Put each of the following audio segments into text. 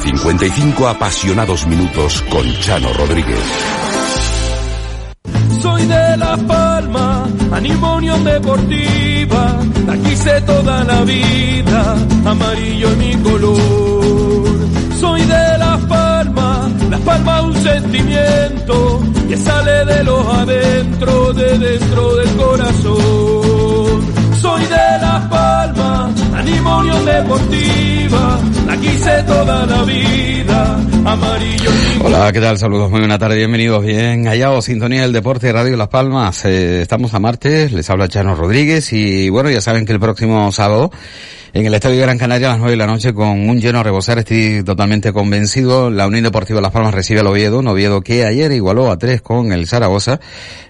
55 apasionados minutos con Chano Rodríguez. Soy de Las Palmas, animo Deportiva. Aquí sé toda la vida, amarillo es mi color. Soy de Las Palmas, Las Palmas un sentimiento que sale de los adentro, de dentro del corazón. Soy de Las Palmas, animo Deportiva. Toda la vida, amarillo Hola, ¿qué tal? Saludos, muy buena tarde, bienvenidos. Bien, hallados, Sintonía del Deporte, Radio Las Palmas. Eh, estamos a martes, les habla Chano Rodríguez y bueno, ya saben que el próximo sábado en el Estadio Gran Canaria a las nueve de la noche con un lleno a rebosar. Estoy totalmente convencido. La Unión Deportiva Las Palmas recibe al Oviedo, un Oviedo que ayer igualó a tres con el Zaragoza.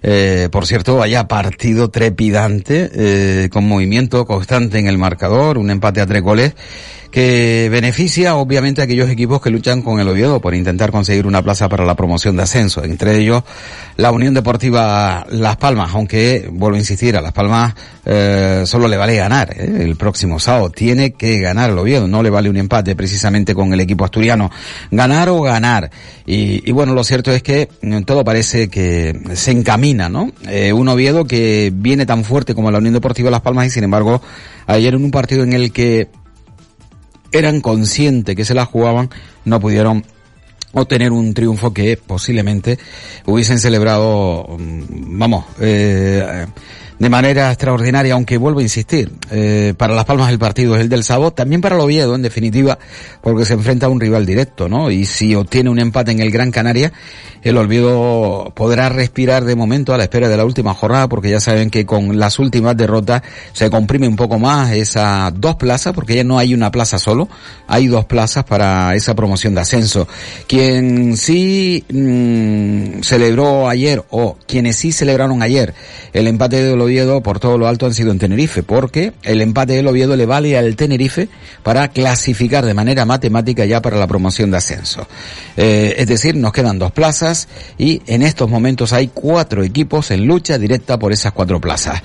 Eh, por cierto, vaya partido trepidante, eh, con movimiento constante en el marcador, un empate a tres goles que beneficia obviamente a aquellos equipos que luchan con el Oviedo por intentar conseguir una plaza para la promoción de ascenso. Entre ellos la Unión Deportiva Las Palmas, aunque vuelvo a insistir, a Las Palmas eh, solo le vale ganar ¿eh? el próximo sábado. Tiene que ganar el Oviedo, no le vale un empate precisamente con el equipo asturiano. Ganar o ganar. Y, bueno, lo cierto es que todo parece que se encamina, ¿no? Eh, un Oviedo que viene tan fuerte como la Unión Deportiva Las Palmas y sin embargo ayer en un partido en el que eran conscientes que se la jugaban, no pudieron obtener un triunfo que posiblemente hubiesen celebrado, mm, vamos, eh, de manera extraordinaria, aunque vuelvo a insistir, eh, para Las Palmas el partido es el del sábado, también para el Oviedo, en definitiva, porque se enfrenta a un rival directo, ¿no? Y si obtiene un empate en el Gran Canaria, el Oviedo podrá respirar de momento a la espera de la última jornada, porque ya saben que con las últimas derrotas se comprime un poco más esas dos plazas, porque ya no hay una plaza solo, hay dos plazas para esa promoción de ascenso. Quien sí mmm, celebró ayer, o quienes sí celebraron ayer el empate del Oviedo por todo lo alto han sido en Tenerife, porque el empate del Oviedo le vale al Tenerife para clasificar de manera matemática ya para la promoción de ascenso. Eh, es decir, nos quedan dos plazas y en estos momentos hay cuatro equipos en lucha directa por esas cuatro plazas.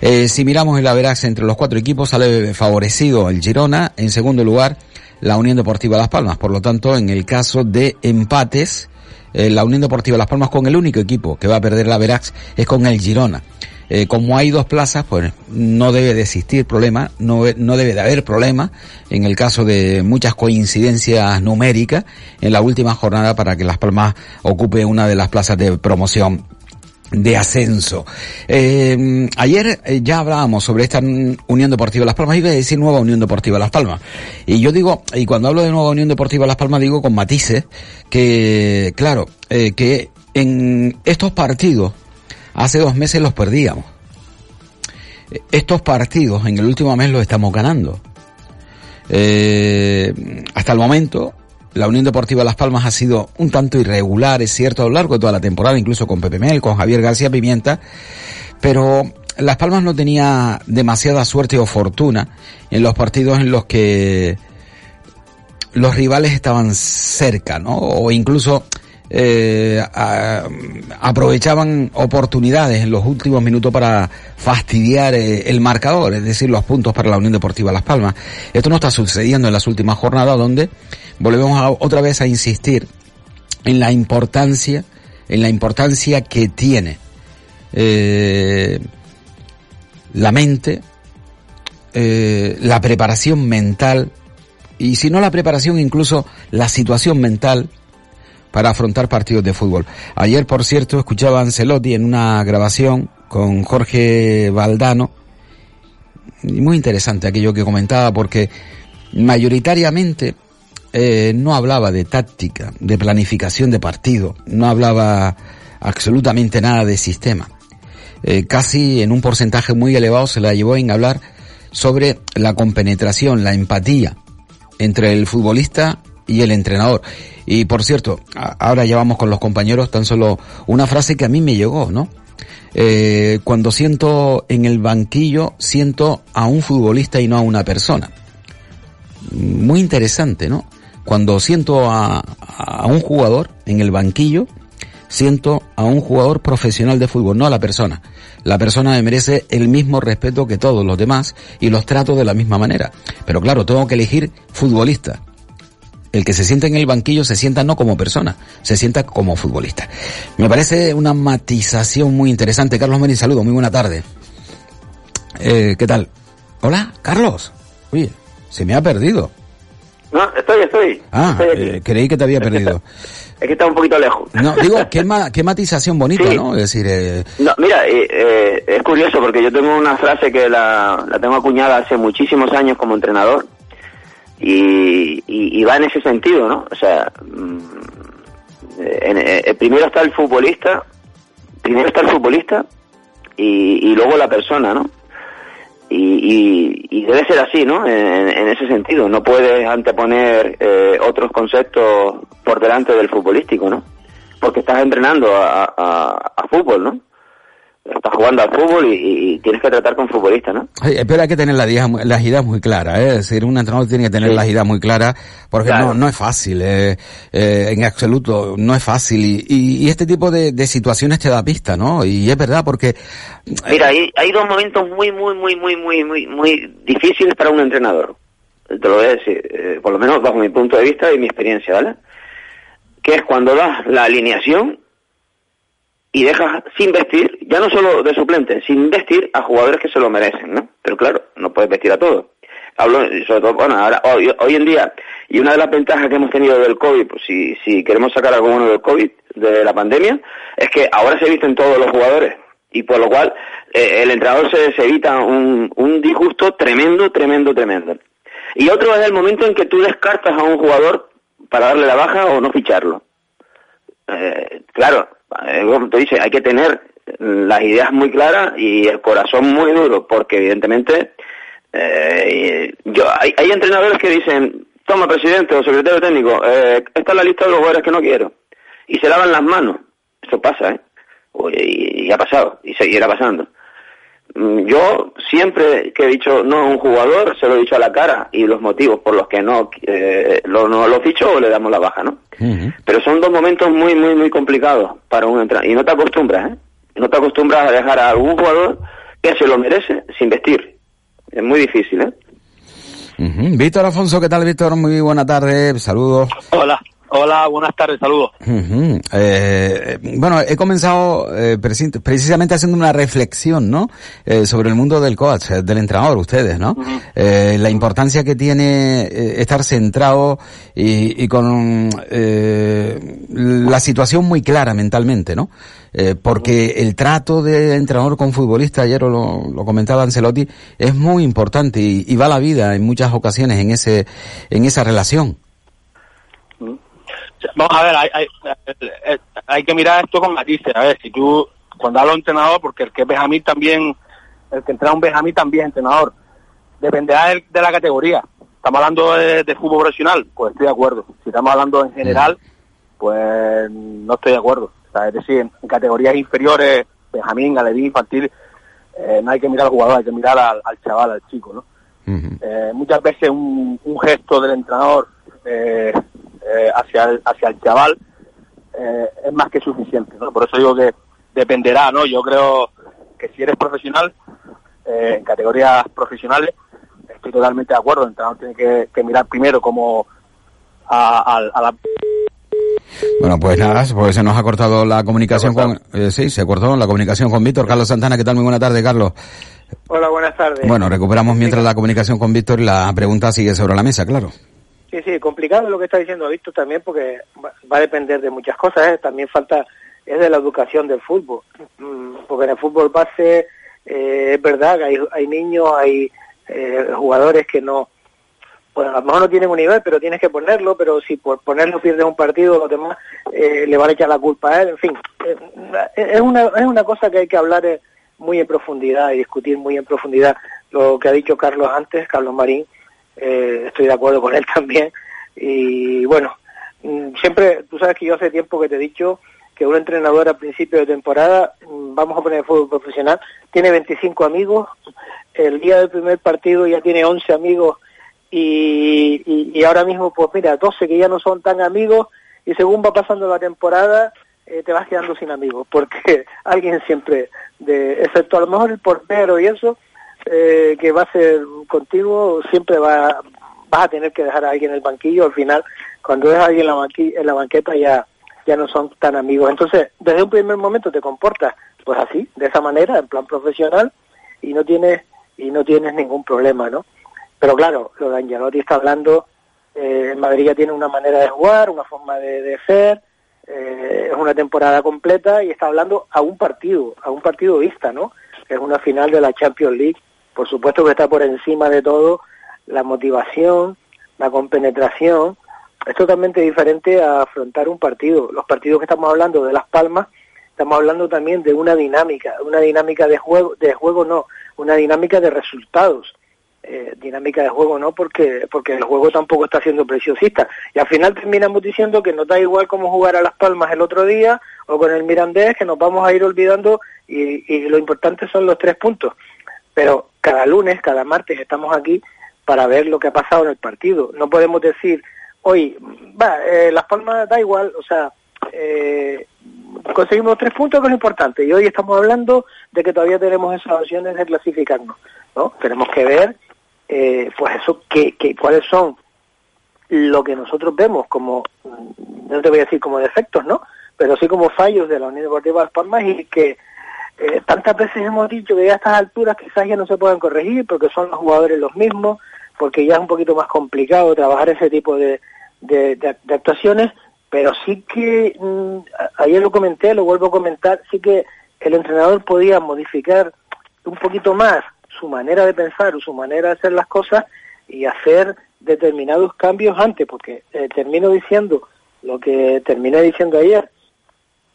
Eh, si miramos el averaje entre los cuatro equipos, sale favorecido el Girona, en segundo lugar la Unión Deportiva Las Palmas. Por lo tanto, en el caso de empates, eh, la Unión Deportiva Las Palmas con el único equipo que va a perder la Verax es con el Girona. Eh, como hay dos plazas, pues no debe de existir problema, no, no debe de haber problema en el caso de muchas coincidencias numéricas en la última jornada para que Las Palmas ocupe una de las plazas de promoción de ascenso. Eh, ayer eh, ya hablábamos sobre esta Unión Deportiva Las Palmas, iba a decir nueva Unión Deportiva Las Palmas. Y yo digo, y cuando hablo de nueva Unión Deportiva Las Palmas digo con matices, que claro, que en estos partidos hace dos meses los perdíamos. Estos partidos en el último mes los estamos ganando. Eh, hasta el momento, la Unión Deportiva Las Palmas ha sido un tanto irregular, es cierto, a lo largo de toda la temporada, incluso con Pepe Mel, con Javier García Pimienta, pero Las Palmas no tenía demasiada suerte o fortuna en los partidos en los que los rivales estaban cerca, ¿no? O incluso eh, aprovechaban oportunidades en los últimos minutos para fastidiar eh, el marcador, es decir, los puntos para la Unión Deportiva Las Palmas. Esto no está sucediendo en las últimas jornadas donde volvemos otra vez a insistir en la importancia, en la importancia que tiene eh, la mente, la preparación mental y si no la preparación, incluso la situación mental para afrontar partidos de fútbol. Ayer, por cierto, escuchaba a Ancelotti en una grabación con Jorge Valdano, muy interesante aquello que comentaba, porque mayoritariamente eh, no hablaba de táctica, de planificación de partido, no hablaba absolutamente nada de sistema. Eh, casi en un porcentaje muy elevado se la llevó en hablar sobre la compenetración, la empatía entre el futbolista y el entrenador. Y por cierto, ahora ya vamos con los compañeros, tan solo una frase que a mí me llegó, ¿no? Eh, cuando siento en el banquillo, siento a un futbolista y no a una persona. Muy interesante, ¿no? Cuando siento a, a un jugador en el banquillo, siento a un jugador profesional de fútbol, no a la persona. La persona me merece el mismo respeto que todos los demás y los trato de la misma manera. Pero claro, tengo que elegir futbolista el que se sienta en el banquillo se sienta no como persona, se sienta como futbolista. Me parece una matización muy interesante. Carlos Meni, saludo, muy buena tarde. Eh, ¿Qué tal? Hola, Carlos. Oye, se me ha perdido. No, estoy, estoy. Ah, eh, creí que te había perdido. Es que está un poquito lejos. No, digo, qué, qué matización bonita, ¿no? Es decir... Eh... No, mira, eh, eh, es curioso porque yo tengo una frase que la, la tengo acuñada hace muchísimos años como entrenador y, y, va en ese sentido, ¿no? O sea, mm, en, eh, primero está el futbolista, primero está el futbolista y, luego la persona, ¿no? Y, y, debe ser así, ¿no? En, ese sentido, no puedes anteponer eh, otros conceptos por delante del futbolístico, ¿no? Porque estás entrenando a, a fútbol, ¿no? Estás jugando al fútbol y, tienes que tratar con futbolistas, ¿no? pero hay que tener las ideas, muy claras, ¿eh? es decir, un entrenador tiene que tener las ideas muy claras, porque no, no es fácil, eh, eh, en absoluto, no es fácil, y, y, este tipo de, de, situaciones te da pista, ¿no? Y es verdad, porque... Mira, hay, hay dos momentos muy, muy, muy, muy, muy, muy, muy difíciles para un entrenador, te lo voy a decir, eh, por lo menos bajo mi punto de vista y mi experiencia, ¿vale? Que es cuando das la alineación y dejas sin vestir, ya no solo de suplente, sin vestir a jugadores que se lo merecen, ¿no? Pero claro, no puedes vestir a todos. Hablo, sobre todo, bueno, ahora, hoy, hoy en día, y una de las ventajas que hemos tenido del COVID, pues si, si queremos sacar algo bueno del COVID, de la pandemia, es que ahora se visten todos los jugadores. Y por lo cual, eh, el entrenador se, se evita un, un disgusto tremendo, tremendo, tremendo. Y otro es el momento en que tú descartas a un jugador para darle la baja o no ficharlo. Eh, claro, eh, te dice, hay que tener las ideas muy claras y el corazón muy duro, porque evidentemente eh, yo hay, hay, entrenadores que dicen, toma presidente o secretario técnico, eh, esta es la lista de los jugadores que no quiero, y se lavan las manos. Eso pasa, y, y ha pasado, y seguirá pasando. Yo siempre que he dicho no a un jugador, se lo he dicho a la cara y los motivos por los que no eh, lo, no lo ficho o le damos la baja, ¿no? Pero son dos momentos muy, muy, muy complicados para un entrenador. Y no te acostumbras, ¿eh? No te acostumbras a dejar a algún jugador que se lo merece sin vestir. Es muy difícil, ¿eh? Víctor Afonso, ¿qué tal, Víctor? Muy buena tarde, saludos. Hola. Hola, buenas tardes, saludos. eh, bueno, he comenzado eh, precisamente haciendo una reflexión, ¿no? Eh, sobre el mundo del coach, eh, del entrenador, ustedes, ¿no? eh, la importancia que tiene eh, estar centrado y, y con la situación muy clara mentalmente, ¿no? porque el trato de entrenador con futbolista, ayer lo, lo comentaba Ancelotti, es muy importante y, y, va la vida en muchas ocasiones en ese, en esa relación. Vamos a ver, hay, hay, hay, que mirar esto con matices. A ver, si tú, cuando hablo de entrenador, porque el que es Benjamín también, el que entra un Benjamín también es entrenador, dependerá de, de, la categoría. Estamos hablando de, de, fútbol profesional, pues estoy de acuerdo. Si estamos hablando en general, pues no estoy de acuerdo. O sea, es decir, en, categorías inferiores, Benjamín, Alevín, infantil, eh, no hay que mirar al jugador, hay que mirar al, al chaval, al chico, ¿no? Uh -huh. eh, muchas veces un, un, gesto del entrenador eh, eh, hacia, el, hacia el chaval eh, es más que suficiente, ¿no? Por eso digo que dependerá, ¿no? Yo creo que si eres profesional, eh, en categorías profesionales, estoy totalmente de acuerdo, el entrenador tiene que, que mirar primero como a, a, a la Bueno, pues nada, pues se nos ha cortado la comunicación con... eh, sí, se cortó la comunicación con Víctor. Carlos Santana, ¿qué tal? Muy buena tarde, Carlos. Hola, buenas tardes. Bueno, recuperamos mientras la comunicación con Víctor y la pregunta sigue sobre la mesa, claro. Sí, sí, complicado lo que está diciendo Víctor también porque va, a depender de muchas cosas. ¿eh? También falta, es de la educación del fútbol. Mm, Porque en el fútbol base eh, es verdad que hay, hay niños, hay eh, jugadores que no, bueno, a lo mejor no tienen un nivel, pero tienes que ponerlo, pero si por ponerlo pierdes un partido, los demás le van a echar la culpa a él, en fin. es, una, es una cosa que hay que hablar muy en profundidad y discutir muy en profundidad lo que ha dicho Carlos antes, Carlos Marín, eh, estoy de acuerdo con él también. Y bueno, mm, siempre, tú sabes que yo hace tiempo que te he dicho que un entrenador a principio de temporada, mm, vamos a poner fútbol profesional, tiene 25 amigos, el día del primer partido ya tiene 11 amigos y, y, y ahora mismo, pues mira, 12 que ya no son tan amigos y según va pasando la temporada, eh, te vas quedando sin amigos, porque alguien siempre, de, excepto a lo mejor el portero y eso, eh, que va a ser contigo, siempre va, vas a tener que dejar a alguien en el banquillo, al final, cuando dejas a alguien en la, en la banqueta ya, ya no son tan amigos. Entonces, desde un primer momento te comportas pues así, de esa manera, en plan profesional, y no tienes, y no tienes ningún problema, ¿no? Pero claro, lo de Angelotti está hablando, eh, Madrid ya tiene una manera de jugar, una forma de, de ser, eh, es una temporada completa y está hablando a un partido, a un partido vista, ¿no? Es una final de la Champions League. Por supuesto que está por encima de todo la motivación, la compenetración. Es totalmente diferente a afrontar un partido. Los partidos que estamos hablando de Las Palmas, estamos hablando también de una dinámica, una dinámica de juego, de juego no, una dinámica de resultados. Eh, dinámica de juego no porque porque el juego tampoco está siendo preciosista y al final terminamos diciendo que nos da igual cómo jugar a Las Palmas el otro día o con el Mirandés que nos vamos a ir olvidando y, y lo importante son los tres puntos pero cada lunes, cada martes estamos aquí para ver lo que ha pasado en el partido no podemos decir hoy va, eh, Las Palmas da igual o sea eh, conseguimos tres puntos que es importante y hoy estamos hablando de que todavía tenemos esas opciones de clasificarnos ¿no? tenemos que ver eh, pues eso, que, que, cuáles son lo que nosotros vemos como, mm, no te voy a decir como defectos, ¿no? Pero sí como fallos de la Unión Deportiva Las Palmas y que eh, tantas veces hemos dicho que ya a estas alturas quizás ya no se pueden corregir porque son los jugadores los mismos, porque ya es un poquito más complicado trabajar ese tipo de, actuaciones, pero sí que, mmm, ayer lo comenté, lo vuelvo a comentar, sí que el entrenador podía modificar un poquito más su manera de pensar o su manera de hacer las cosas y hacer determinados cambios antes, porque eh, termino diciendo lo que terminé diciendo ayer.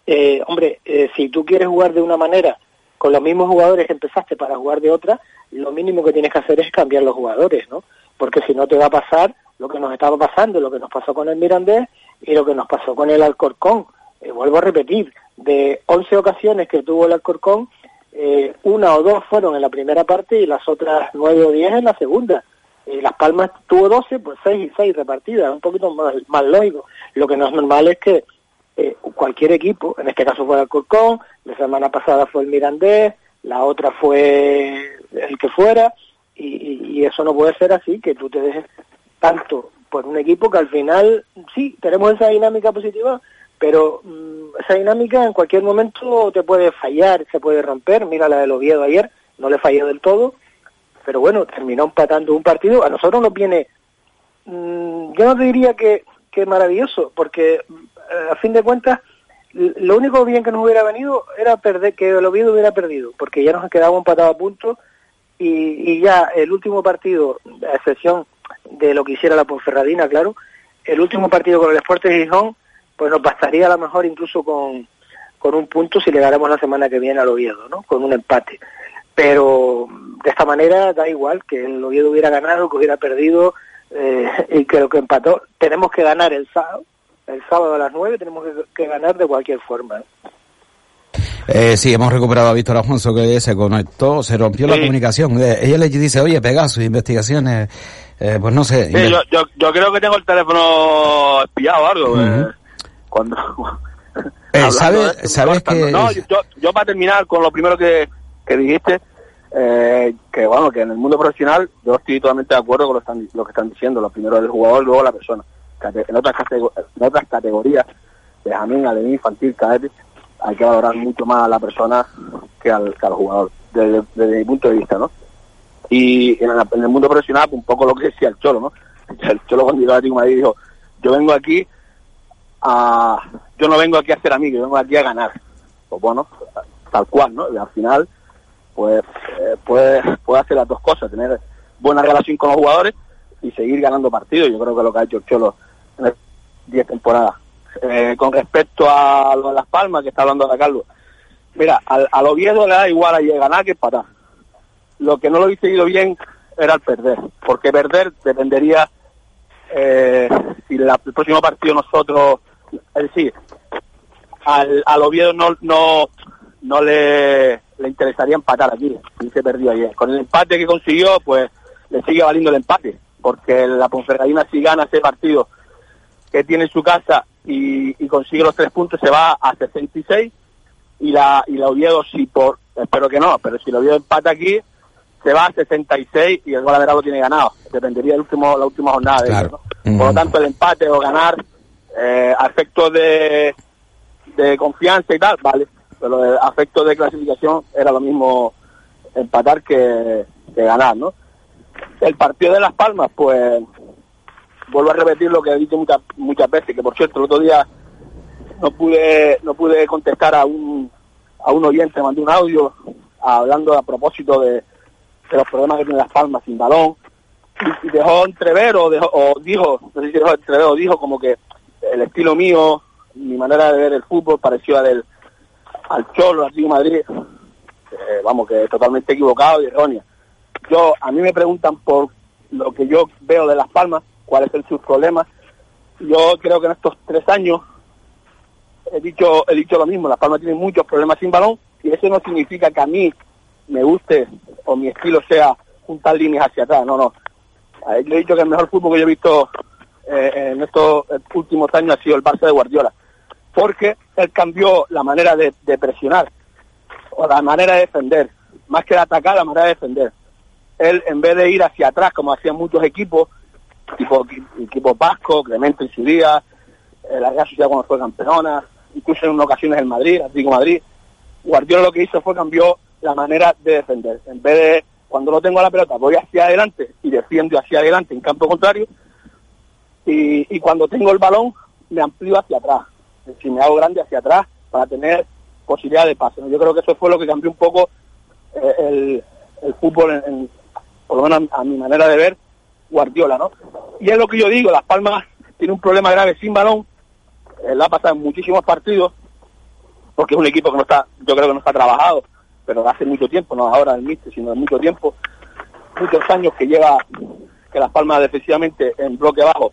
Eh, hombre, eh, si tú quieres jugar de una manera con los mismos jugadores que empezaste para jugar de otra, lo mínimo que tienes que hacer es cambiar los jugadores, ¿no? Porque si no te va a pasar lo que nos estaba pasando, lo que nos pasó con el Mirandés y lo que nos pasó con el Alcorcón. vuelvo a repetir, de 11 ocasiones que tuvo el Alcorcón, eh, una o dos fueron en la primera parte y las otras nueve o diez en la segunda. Eh, Las Palmas tuvo 12, pues seis y seis repartidas, un poquito más, más lógico. Lo que no es normal es que eh, cualquier equipo, en este caso fue el Alcorcón, la semana pasada fue el Mirandés, la otra fue el que fuera, y, y, eso no puede ser así, que tú te dejes tanto por un equipo que al final, sí, tenemos esa dinámica positiva, pero mmm, esa dinámica en cualquier momento te puede fallar, se puede romper. Mira la del Oviedo ayer, no le falló del todo, pero bueno, terminó empatando un partido. A nosotros nos viene, mmm, yo no te diría que, que maravilloso, porque a fin de cuentas, lo único bien que nos hubiera venido era perder, que el Oviedo hubiera perdido, porque ya nos quedaba empatado a punto y, y ya el último partido, a excepción de lo que hiciera la Ponferradina, claro, el último partido con el Sport de Gijón, pues nos bastaría a lo mejor incluso con, con un punto si le ganamos la semana que viene al Oviedo, ¿no? Con un empate. Pero de esta manera da igual que el Oviedo hubiera ganado, que hubiera perdido eh, y que lo que empató. Tenemos que ganar el sábado, el sábado a las 9 tenemos que, que ganar de cualquier forma. ¿eh? Eh, sí, hemos recuperado a Víctor Alfonso que se conectó, se rompió sí. la comunicación. Eh, ella le dice, oye, Pegasus, investigaciones, eh, pues no sé. Sí, yo, yo, yo, creo que tengo el teléfono espiado o algo. Uh -huh. cuando Eh, ¿Sabes de- sabes que No, yo, yo para terminar con lo primero que, que dijiste, eh, que bueno, que en el mundo profesional yo estoy totalmente de acuerdo con lo, están- lo que están diciendo, lo primero el jugador, luego la persona. En otras, en otras categorías, Benjamín, Alení, infantil, cadete, hay que valorar mucho más a la persona que al, que al jugador, desde, mi punto de vista, ¿no? Y en, el mundo profesional, un poco lo que decía el Cholo, ¿no? El Cholo cuando llegó a Atlético Madrid dijo, yo vengo aquí a... Yo no vengo aquí a ser amigo, yo vengo aquí a ganar. Pues bueno, tal cual, ¿no? Al final, pues eh, puede, puede hacer las dos cosas, tener buena relación con los jugadores y seguir ganando partidos. Yo creo que lo que ha hecho el Cholo 10 temporadas. Eh, con respecto a lo de Las Palmas, que está hablando ahora Carlos, mira, al, al Oviedo le da igual a ganar que empatar. Lo que no lo hice ido bien era el perder, porque perder dependería eh, si el próximo partido nosotros, es decir, al, al Oviedo no, no, no le, le interesaría empatar aquí, y se perdió ayer. Con el empate que consiguió, pues le sigue valiendo el empate, porque la Ponferradina si gana ese partido que tiene en su casa y, y consigue los tres puntos, se va a 66 y la, y la Oviedo si por, espero que no, pero si la Oviedo empata aquí, se va a 66 y el gol lo tiene ganado. Dependería del último, la última jornada de ellos, ¿no? Por lo Mm. tanto, el empate o ganar eh, a efectos de, de confianza y tal, vale. Pero a efectos de clasificación era lo mismo empatar que, que ganar, ¿no? El partido de Las Palmas, pues vuelvo a repetir lo que he dicho muchas muchas veces, que por cierto el otro día no pude no pude contestar a un a un oyente, mandé un audio hablando a propósito de, de los problemas que tiene Las Palmas sin balón y, dejó entrever o, dejó, o dijo, no sé si dejó entrever o dijo como que el estilo mío, mi manera de ver el fútbol pareció al Cholo, al de Madrid, eh, vamos, que es totalmente equivocado y errónea. Yo, a mí me preguntan por lo que yo veo de Las Palmas, cuál es el sus problemas. Yo creo que en estos tres años he dicho, he dicho lo mismo, Las Palmas tiene muchos problemas sin balón y eso no significa que a mí me guste o mi estilo sea juntar líneas hacia atrás, no, no. Yo he dicho que el mejor fútbol que yo he visto eh, en estos eh, últimos años ha sido el Barça de Guardiola, porque él cambió la manera de, de presionar o la manera de defender, más que de atacar, la manera de defender. Él, en vez de ir hacia atrás, como hacían muchos equipos, tipo equipos vascos, Clemente en su día, la Real Sociedad cuando fue campeona, incluso en ocasiones el Madrid, Atlético de Madrid, Guardiola lo que hizo fue cambió la manera de defender. En vez de, cuando no tengo la pelota, voy hacia adelante y defiendo hacia adelante en campo contrario, y, y cuando tengo el balón, me amplío hacia atrás. Decir, me hago grande hacia atrás para tener posibilidad de pase. Yo creo que eso fue lo que cambió un poco eh, el, el fútbol, en, por lo menos a mi manera de ver, Guardiola, ¿no? Y es lo que yo digo, Las Palmas tiene un problema grave sin balón, eh, la ha pasado en muchísimos partidos, porque es un equipo que no está, yo creo que no está trabajado, pero hace mucho tiempo, no ahora el míster, sino de mucho tiempo, muchos años que lleva que Las Palmas defensivamente en bloque bajo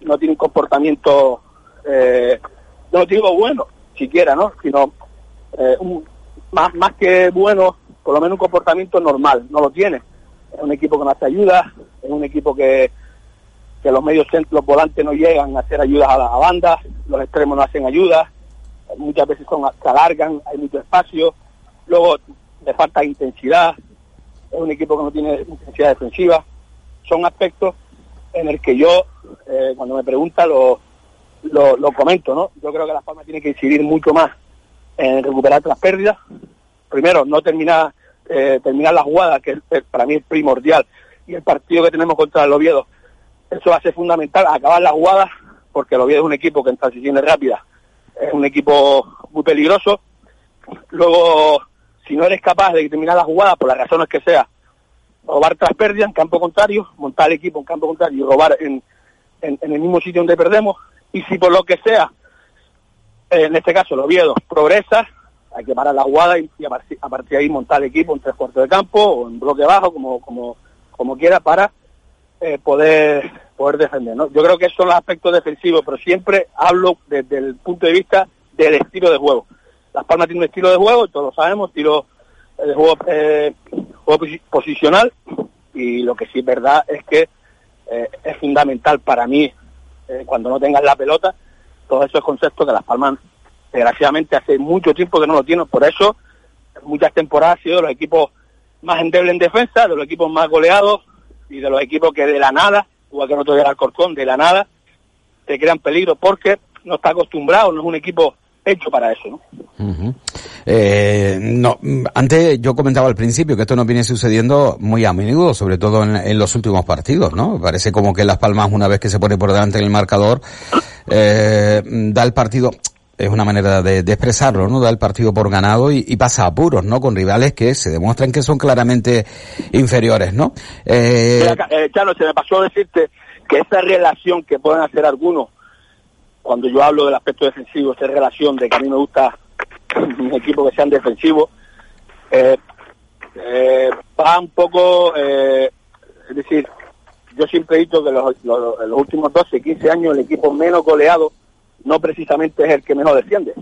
no tiene un comportamiento, eh, no digo bueno, siquiera, ¿no? Sino eh, más, más que bueno, por lo menos un comportamiento normal, no lo tiene. Es un equipo que no hace ayuda, es un equipo que, que los medios centros, volantes no llegan a hacer ayudas a la a banda, los extremos no hacen ayudas, muchas veces se alargan, hay mucho espacio, luego le falta intensidad, es un equipo que no tiene intensidad defensiva, son aspectos en el que yo, eh, cuando me pregunta, lo, lo, comento, ¿no? Yo creo que Las Palmas tiene que incidir mucho más en recuperar las pérdidas. Primero, no terminar eh, terminar la jugada, que es- para mí es primordial, y el partido que tenemos contra el Oviedo, eso va a ser fundamental, acabar la jugada, porque el Oviedo es un equipo que en transiciones rápidas es un equipo muy peligroso. Luego, si no eres capaz de terminar la jugada, por las razones que sea, robar tras pérdidas en campo contrario, montar el equipo en campo contrario y robar en, en, en el mismo sitio donde perdemos. Y si por lo que sea, eh, en este caso el Oviedo progresa, hay que parar la jugada y, a, partir, a partir de ahí montar el equipo en tres cuartos de campo o en bloque bajo, como, como, como quiera, para eh, poder poder defender. ¿no? Yo creo que esos son los aspectos defensivos, pero siempre hablo desde el punto de vista del estilo de juego. Las Palmas tiene un estilo de juego, todos lo sabemos, estilo eh, de juego, eh, posicional, y lo que sí es verdad es que es fundamental para mí, cuando no tengas la pelota, todos esos conceptos que Las Palmas desgraciadamente hace mucho tiempo que no lo tiene, por eso muchas temporadas ha sido de los equipos más endebles en defensa, de los equipos más goleados y de los equipos que de la nada, igual que no todavía el Alcorcón, de la nada, te crean peligro porque no está acostumbrado, no es un equipo hecho para eso, ¿no? eh, antes yo comentaba al principio que esto no viene sucediendo muy a menudo, sobre todo en, los últimos partidos, ¿no? Parece como que Las Palmas, una vez que se pone por delante en el marcador, eh, da el partido, es una manera de, expresarlo, ¿no? Da el partido por ganado y, pasa a apuros, ¿no? Con rivales que se demuestran que son claramente inferiores, ¿no? Eh... eh Chano, se me pasó decirte que esa relación que pueden hacer algunos cuando yo hablo del aspecto defensivo, esa relación de que a mí me gusta mis equipos que sean defensivos, eh, eh, va un poco, eh, es decir, yo siempre he dicho que los, los, últimos 12, 15 años el equipo menos goleado no precisamente es el que menos defiende,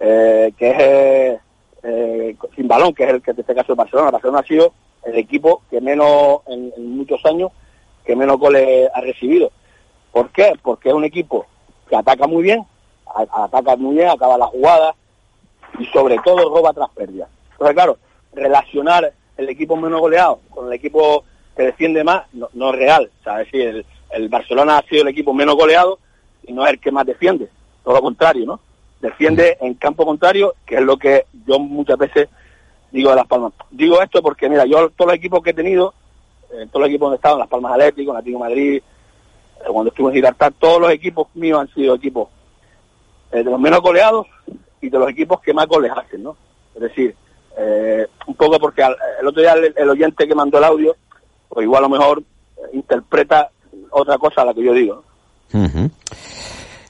eh, que es eh, sin balón, que es el que en este caso es Barcelona. Barcelona ha sido el equipo que menos, en, muchos años, que menos goles ha recibido. ¿Por qué? Porque es un equipo que ataca muy bien, ataca muy bien, acaba la jugada y sobre todo roba tras pérdidas. Entonces, claro, relacionar el equipo menos goleado con el equipo que defiende más no, es real. O sea, es decir, el, Barcelona ha sido el equipo menos goleado y no es el que más defiende. Todo lo contrario, ¿no? Defiende en campo contrario, que es lo que yo muchas veces digo de Las Palmas. Digo esto porque, mira, yo todos los equipos que he tenido, en todos los equipos donde he estado, en Las Palmas Atlético, en Atlético Madrid, cuando estuve en Gibraltar, todos los equipos míos han sido equipos eh, de los menos goleados y de los equipos que más goles hacen, ¿no? Es decir, eh, un poco porque el otro día el, oyente que mandó el audio, pues igual a lo mejor eh, interpreta otra cosa a la que yo digo. ¿no?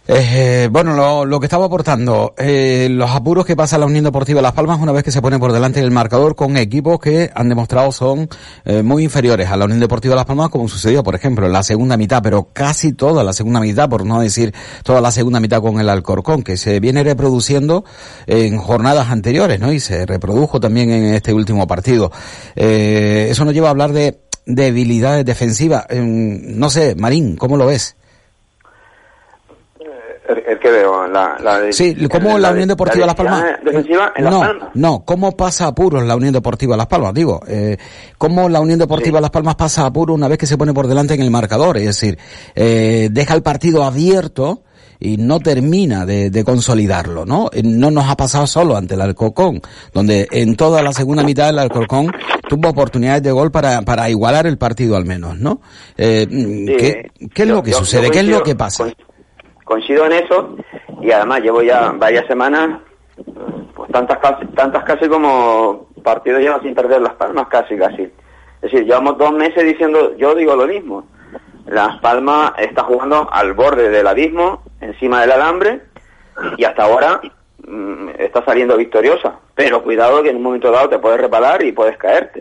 Eh, bueno, lo, que estaba aportando, eh, los apuros que pasa la Unión Deportiva Las Palmas una vez que se pone por delante del marcador con equipos que han demostrado son eh, muy inferiores a la Unión Deportiva Las Palmas, como sucedió, por ejemplo, en la segunda mitad, pero casi toda la segunda mitad, por no decir toda la segunda mitad con el Alcorcón, que se viene reproduciendo en jornadas anteriores, ¿no? Y se reprodujo también en este último partido. Eh, eso nos lleva a hablar de debilidades defensivas. no sé, Marín, ¿cómo lo ves? El, que veo, la, la Sí, ¿cómo la, Unión Deportiva Las Palmas? Defensiva en no, Las Palmas. No, ¿cómo pasa apuros la Unión Deportiva Las Palmas? Digo, eh, ¿cómo la Unión Deportiva Las Palmas pasa apuros una vez que se pone por delante en el marcador? Es decir, eh, deja el partido abierto y no termina de, de, consolidarlo, ¿no? Eh, no nos ha pasado solo ante el Alcorcón, donde en toda la segunda mitad el Alcorcón tuvo oportunidades de gol para, para igualar el partido al menos, ¿no? Eh, ¿qué, ¿qué, es lo que sucede? ¿Qué es lo que pasa? Coincido en eso y además llevo ya varias semanas, pues tantas casi, tantas casi como partidos llevan sin perder las palmas, casi, casi. Es decir, llevamos dos meses diciendo, yo digo lo mismo. Las Palmas está jugando al borde del abismo, encima del alambre, y hasta ahora mm, está saliendo victoriosa. Pero cuidado que en un momento dado te puedes reparar y puedes caerte.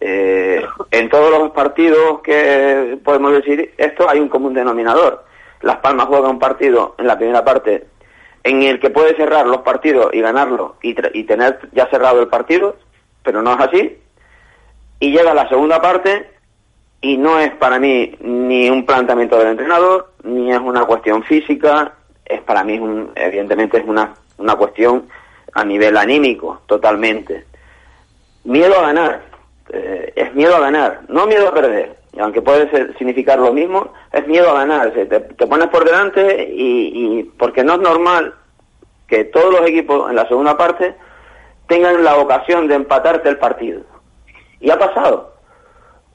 Eh, en todos los partidos que podemos decir esto hay un común denominador. Las Palmas juega un partido en la primera parte en el que puede cerrar los partidos y ganarlo y, tener ya cerrado el partido, pero no es así. Y llega la segunda parte y no es para mí ni un planteamiento del entrenador, ni es una cuestión física, es para mí, evidentemente, es una, una cuestión a nivel anímico, totalmente. Miedo a ganar, eh, es miedo a ganar, no miedo a perder aunque puede significar lo mismo, es miedo a ganar. Te, pones por delante y, y, porque no es normal que todos los equipos en la segunda parte tengan la ocasión de empatarte el partido. Y ha pasado.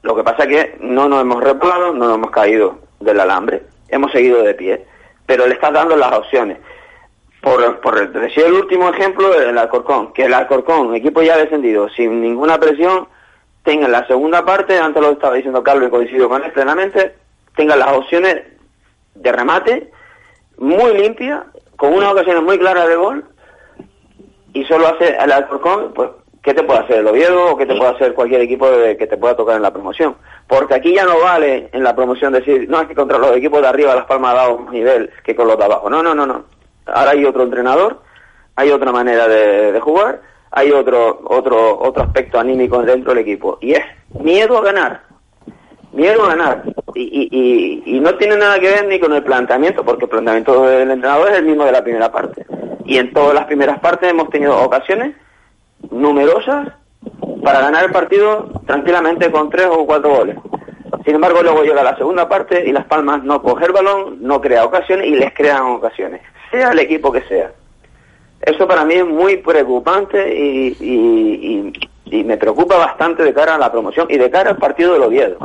Lo que pasa es que no nos hemos reparado, no nos hemos caído del alambre, hemos seguido de pie, pero le estás dando las opciones. Por, por decir el último ejemplo, el Alcorcón, que el Alcorcón, equipo ya descendido, sin ninguna presión, tengan la segunda parte, antes lo estaba diciendo Carlos y coincido con él plenamente, tengan las opciones de remate muy limpias, con una ocasión muy clara de gol, y solo hace el Alcorcón, pues, ¿qué te puede hacer el Oviedo o qué te puede hacer cualquier equipo de, que te pueda tocar en la promoción? Porque aquí ya no vale en la promoción decir, no, es que contra los equipos de arriba Las Palmas ha dado un nivel que con los de abajo. No, no, no, no. Ahora hay otro entrenador, hay otra manera de jugar hay otro, otro, otro aspecto anímico dentro del equipo y es miedo a ganar. miedo a ganar. Y, y, y, no tiene nada que ver ni con el planteamiento, porque el planteamiento del entrenador es el mismo de la primera parte. Y en todas las primeras partes hemos tenido ocasiones numerosas para ganar el partido tranquilamente con tres o cuatro goles. Sin embargo, luego llega la segunda parte y Las Palmas no coge el balón, no crea ocasiones y les crean ocasiones, sea el equipo que sea. Eso para mí es muy preocupante y, y, me preocupa bastante de cara a la promoción y de cara al partido de Oviedo.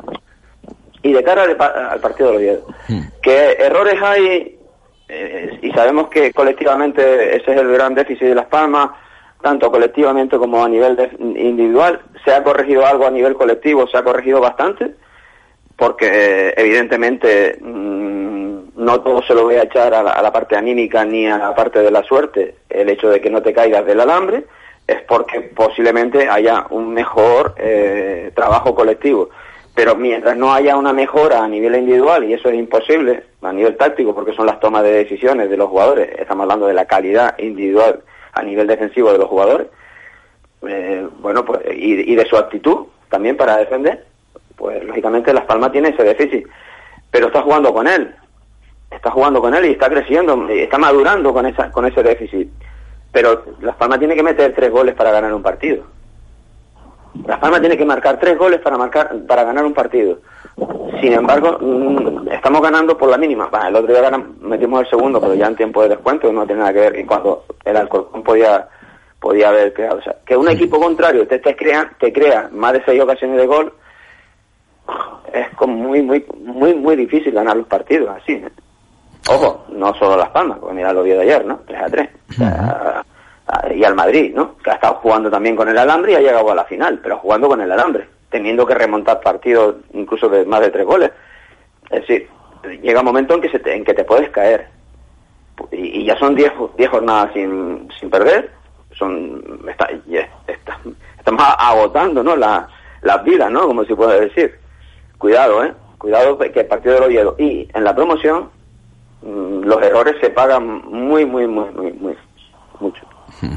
Y de cara al, partido de Oviedo. Hmm. Que errores hay eh, y sabemos que colectivamente ese es el gran déficit de Las Palmas, tanto colectivamente como a nivel individual. Se ha corregido algo a nivel colectivo, se ha corregido bastante, porque evidentemente mm, no todo se lo voy a echar a la, parte anímica ni a la parte de la suerte. El hecho de que no te caigas del alambre es porque posiblemente haya un mejor eh, trabajo colectivo. Pero mientras no haya una mejora a nivel individual, y eso es imposible a nivel táctico, porque son las tomas de decisiones de los jugadores, estamos hablando de la calidad individual a nivel defensivo de los jugadores, eh, bueno, pues, y, de su actitud también para defender, pues lógicamente Las Palmas tiene ese déficit, pero está jugando con él, está jugando con él y está creciendo, está madurando con, esa, con ese déficit, pero Las Palmas tiene que meter tres goles para ganar un partido. Las Palmas tiene que marcar tres goles para marcar para ganar un partido. Sin embargo, mm, estamos ganando por la mínima. el otro día metimos el segundo, pero ya en tiempo de descuento no tiene nada que ver. Y cuando el Alcorcón podía podía haber creado. O sea, que un equipo contrario te, te, crea, te crea más de seis ocasiones de gol, es como muy, muy, muy, muy difícil ganar los partidos así. ¿eh? Ojo, no solo Las Palmas, porque mira lo vio de ayer, ¿no? 3 a 3. y al Madrid, ¿no? Que ha estado jugando también con el alambre y ha llegado a la final, pero jugando con el alambre teniendo que remontar partidos incluso de más de tres goles. Es decir, llega un momento en que, se te, en que te puedes caer. Y, ya son diez, diez jornadas sin, sin perder. Son, está, estamos agotando ¿no? La, las vidas, ¿no? Como se puede decir. Cuidado, ¿eh? Cuidado que el partido de los Oviedo y en la promoción mm, los errores se pagan muy, muy, muy, muy, muy mucho.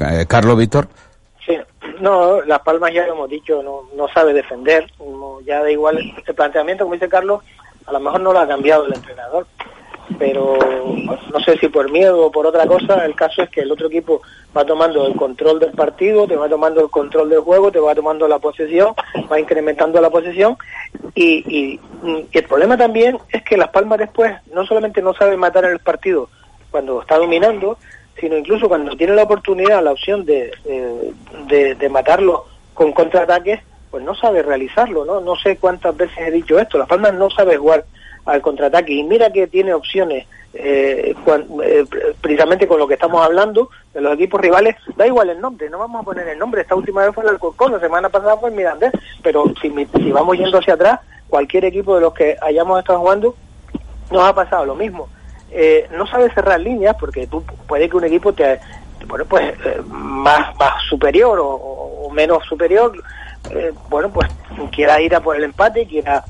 Eh, Carlos Víctor. Sí, no, Las Palmas ya lo hemos dicho, no, no sabe defender, ya da igual el planteamiento, como dice Carlos, a lo mejor no lo ha cambiado el entrenador, pero no sé si por miedo o por otra cosa, el caso es que el otro equipo va tomando el control del partido, te va tomando el control del juego, te va tomando la posesión, va incrementando la posesión y, y, y el problema también es que Las Palmas después no solamente no sabe matar en el partido cuando está dominando, sino incluso cuando tiene la oportunidad, la opción de, de, matarlo con contraataques, pues no sabe realizarlo, ¿no? No sé cuántas veces he dicho esto, Las Palmas no sabe jugar al contraataque. Y mira que tiene opciones eh, eh, precisamente con lo que estamos hablando de los equipos rivales, da igual el nombre, no vamos a poner el nombre, esta última vez fue el Alcorcón, la semana pasada fue el Mirandés, pero si, si vamos yendo hacia atrás, cualquier equipo de los que hayamos estado jugando, nos ha pasado lo mismo. Eh, no sabe cerrar líneas porque tú puede que un equipo te, bueno pues eh, más más superior o, menos superior eh, bueno pues quiera ir a por el empate quiera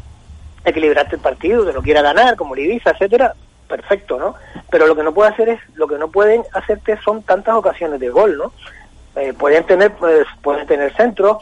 equilibrarte el partido que lo quiera ganar como Ibiza etcétera perfecto no pero lo que no puede hacer es lo que no pueden hacerte son tantas ocasiones de gol no pueden tener pues, pueden tener centro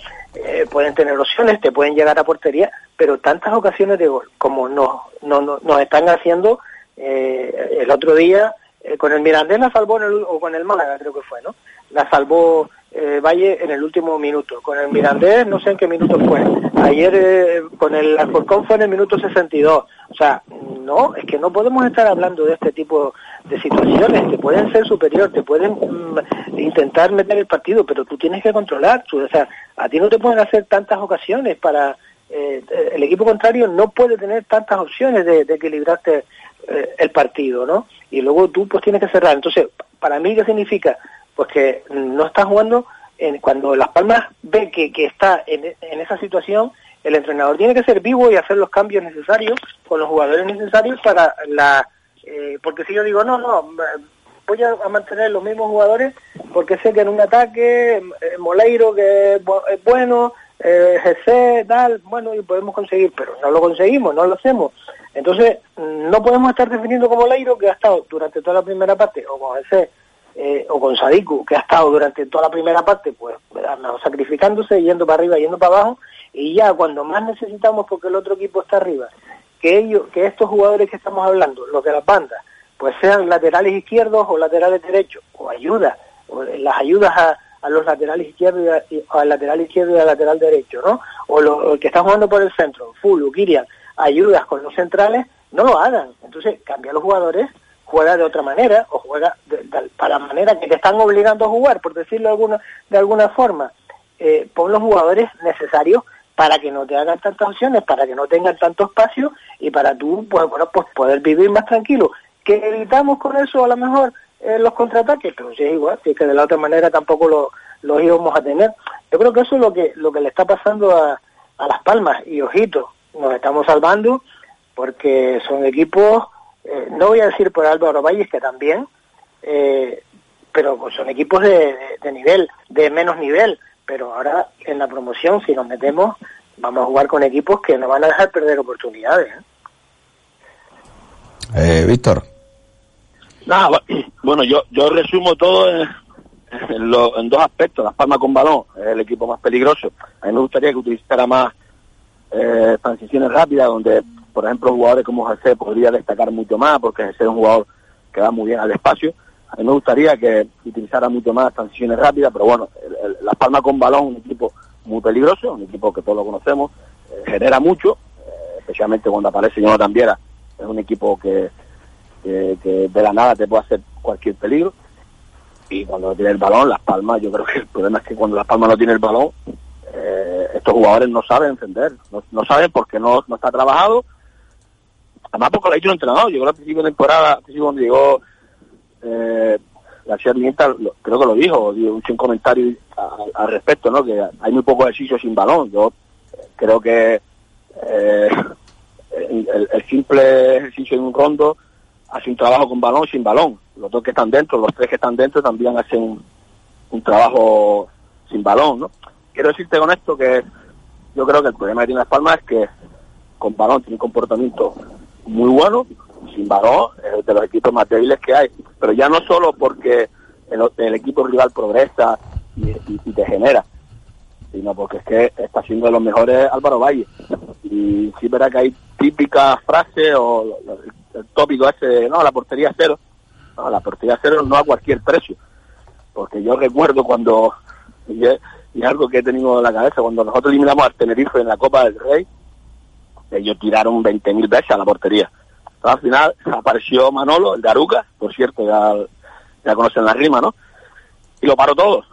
pueden tener opciones te pueden llegar a portería pero tantas ocasiones de gol como no, no, no nos están haciendo eh, el otro día eh, con el Mirandés la salvó en el, o con el Málaga creo que fue, ¿no? La salvó eh, Valle en el último minuto. Con el Mirandés no sé en qué minuto fue. Ayer eh, con el Alcorcón fue en el minuto 62. O sea, no, es que no podemos estar hablando de este tipo de situaciones. Te pueden ser superior, te pueden mm, intentar meter el partido, pero tú tienes que controlar. o sea, a ti no te pueden hacer tantas ocasiones para... el equipo contrario no puede tener tantas opciones de, de equilibrarte eh, el partido, ¿no? Y luego tú pues tienes que cerrar. Entonces, para mí, ¿qué significa? Pues que no estás jugando, en, cuando Las Palmas ve que, está en, esa situación, el entrenador tiene que ser vivo y hacer los cambios necesarios con los jugadores necesarios para la... Eh, porque si yo digo, no, no, voy a, mantener los mismos jugadores porque sé que en un ataque, eh, Moleiro que es, bueno, eh, GC, tal, bueno, y podemos conseguir, pero no lo conseguimos, no lo hacemos. Entonces, no podemos estar definiendo como Leiro, que ha estado durante toda la primera parte, o como ese, eh, o con Sadiku, que ha estado durante toda la primera parte, pues sacrificándose, yendo para arriba, yendo para abajo, y ya cuando más necesitamos, porque el otro equipo está arriba, que ellos, que estos jugadores que estamos hablando, los de las bandas, pues sean laterales izquierdos o laterales derechos, o ayudas, o las ayudas a, a los laterales izquierdos y al lateral izquierdo y al lateral derecho, ¿no? O lo, que está jugando por el centro, Full, Kirian, ayudas con los centrales, no lo hagan. Entonces, cambia a los jugadores, juega de otra manera, o juega para la manera que te están obligando a jugar, por decirlo de alguna, de alguna forma. Eh, pon los jugadores necesarios para que no te hagan tantas opciones, para que no tengan tanto espacio y para tú, pues, bueno, pues poder vivir más tranquilo. ¿Qué evitamos con eso a lo mejor? Eh, los contraataques, pero si es igual, si es que de la otra manera tampoco lo, los íbamos a tener. Yo creo que eso es lo que, lo que le está pasando a, a Las Palmas, y ojito, nos estamos salvando porque son equipos, eh, no voy a decir por Álvaro Valles, que también, eh, pero pues son equipos de, de, nivel, de menos nivel, pero ahora en la promoción, si nos metemos, vamos a jugar con equipos que nos van a dejar perder oportunidades. Eh, Víctor. Nada, bueno, yo, yo resumo todo en, en, dos aspectos. Las Palmas con balón es el equipo más peligroso. A mí me gustaría que utilizara más eh, transiciones rápidas, donde, por ejemplo, jugadores como José podría destacar mucho más, porque José es un jugador que va muy bien al espacio. A mí me gustaría que utilizara mucho más transiciones rápidas, pero bueno, Las Palmas con balón un equipo muy peligroso, un equipo que todos conocemos, eh, genera mucho, eh, especialmente cuando aparece Jonathan Viera, es un equipo que de la nada te puede hacer cualquier peligro. Y cuando no tiene el balón, Las Palmas, yo creo que el problema es que cuando Las Palmas no tiene el balón, eh, estos jugadores no saben defender, no, saben porque no, no está trabajado. Además, porque lo ha dicho el entrenador. Llegó al principio de temporada, al principio cuando llegó eh, García creo que lo dijo, dio un comentario al respecto, ¿no? Que hay muy poco ejercicio sin balón. Yo creo que eh, el, el, simple ejercicio de un rondo hace un trabajo con balón sin balón. Los dos que están dentro, los tres que están dentro también hacen un, trabajo sin balón, ¿no? Quiero decirte con esto que yo creo que el problema que tiene Las Palmas es que con balón tiene un comportamiento muy bueno, sin balón es de los equipos más débiles que hay, pero ya no solo porque el, equipo rival progresa y, te genera, sino porque es que está siendo de los mejores Álvaro Valle. Y sí verá que hay típicas frases o el tópico ese no, la portería cero. No, la portería cero no a cualquier precio. Porque yo recuerdo cuando, y algo que he tenido en la cabeza, cuando nosotros eliminamos al Tenerife en la Copa del Rey, ellos tiraron 20.000 veces a la portería. al final apareció Manolo, el de Aruca, por cierto, ya, ya conocen la rima, ¿no? Y lo paró todo.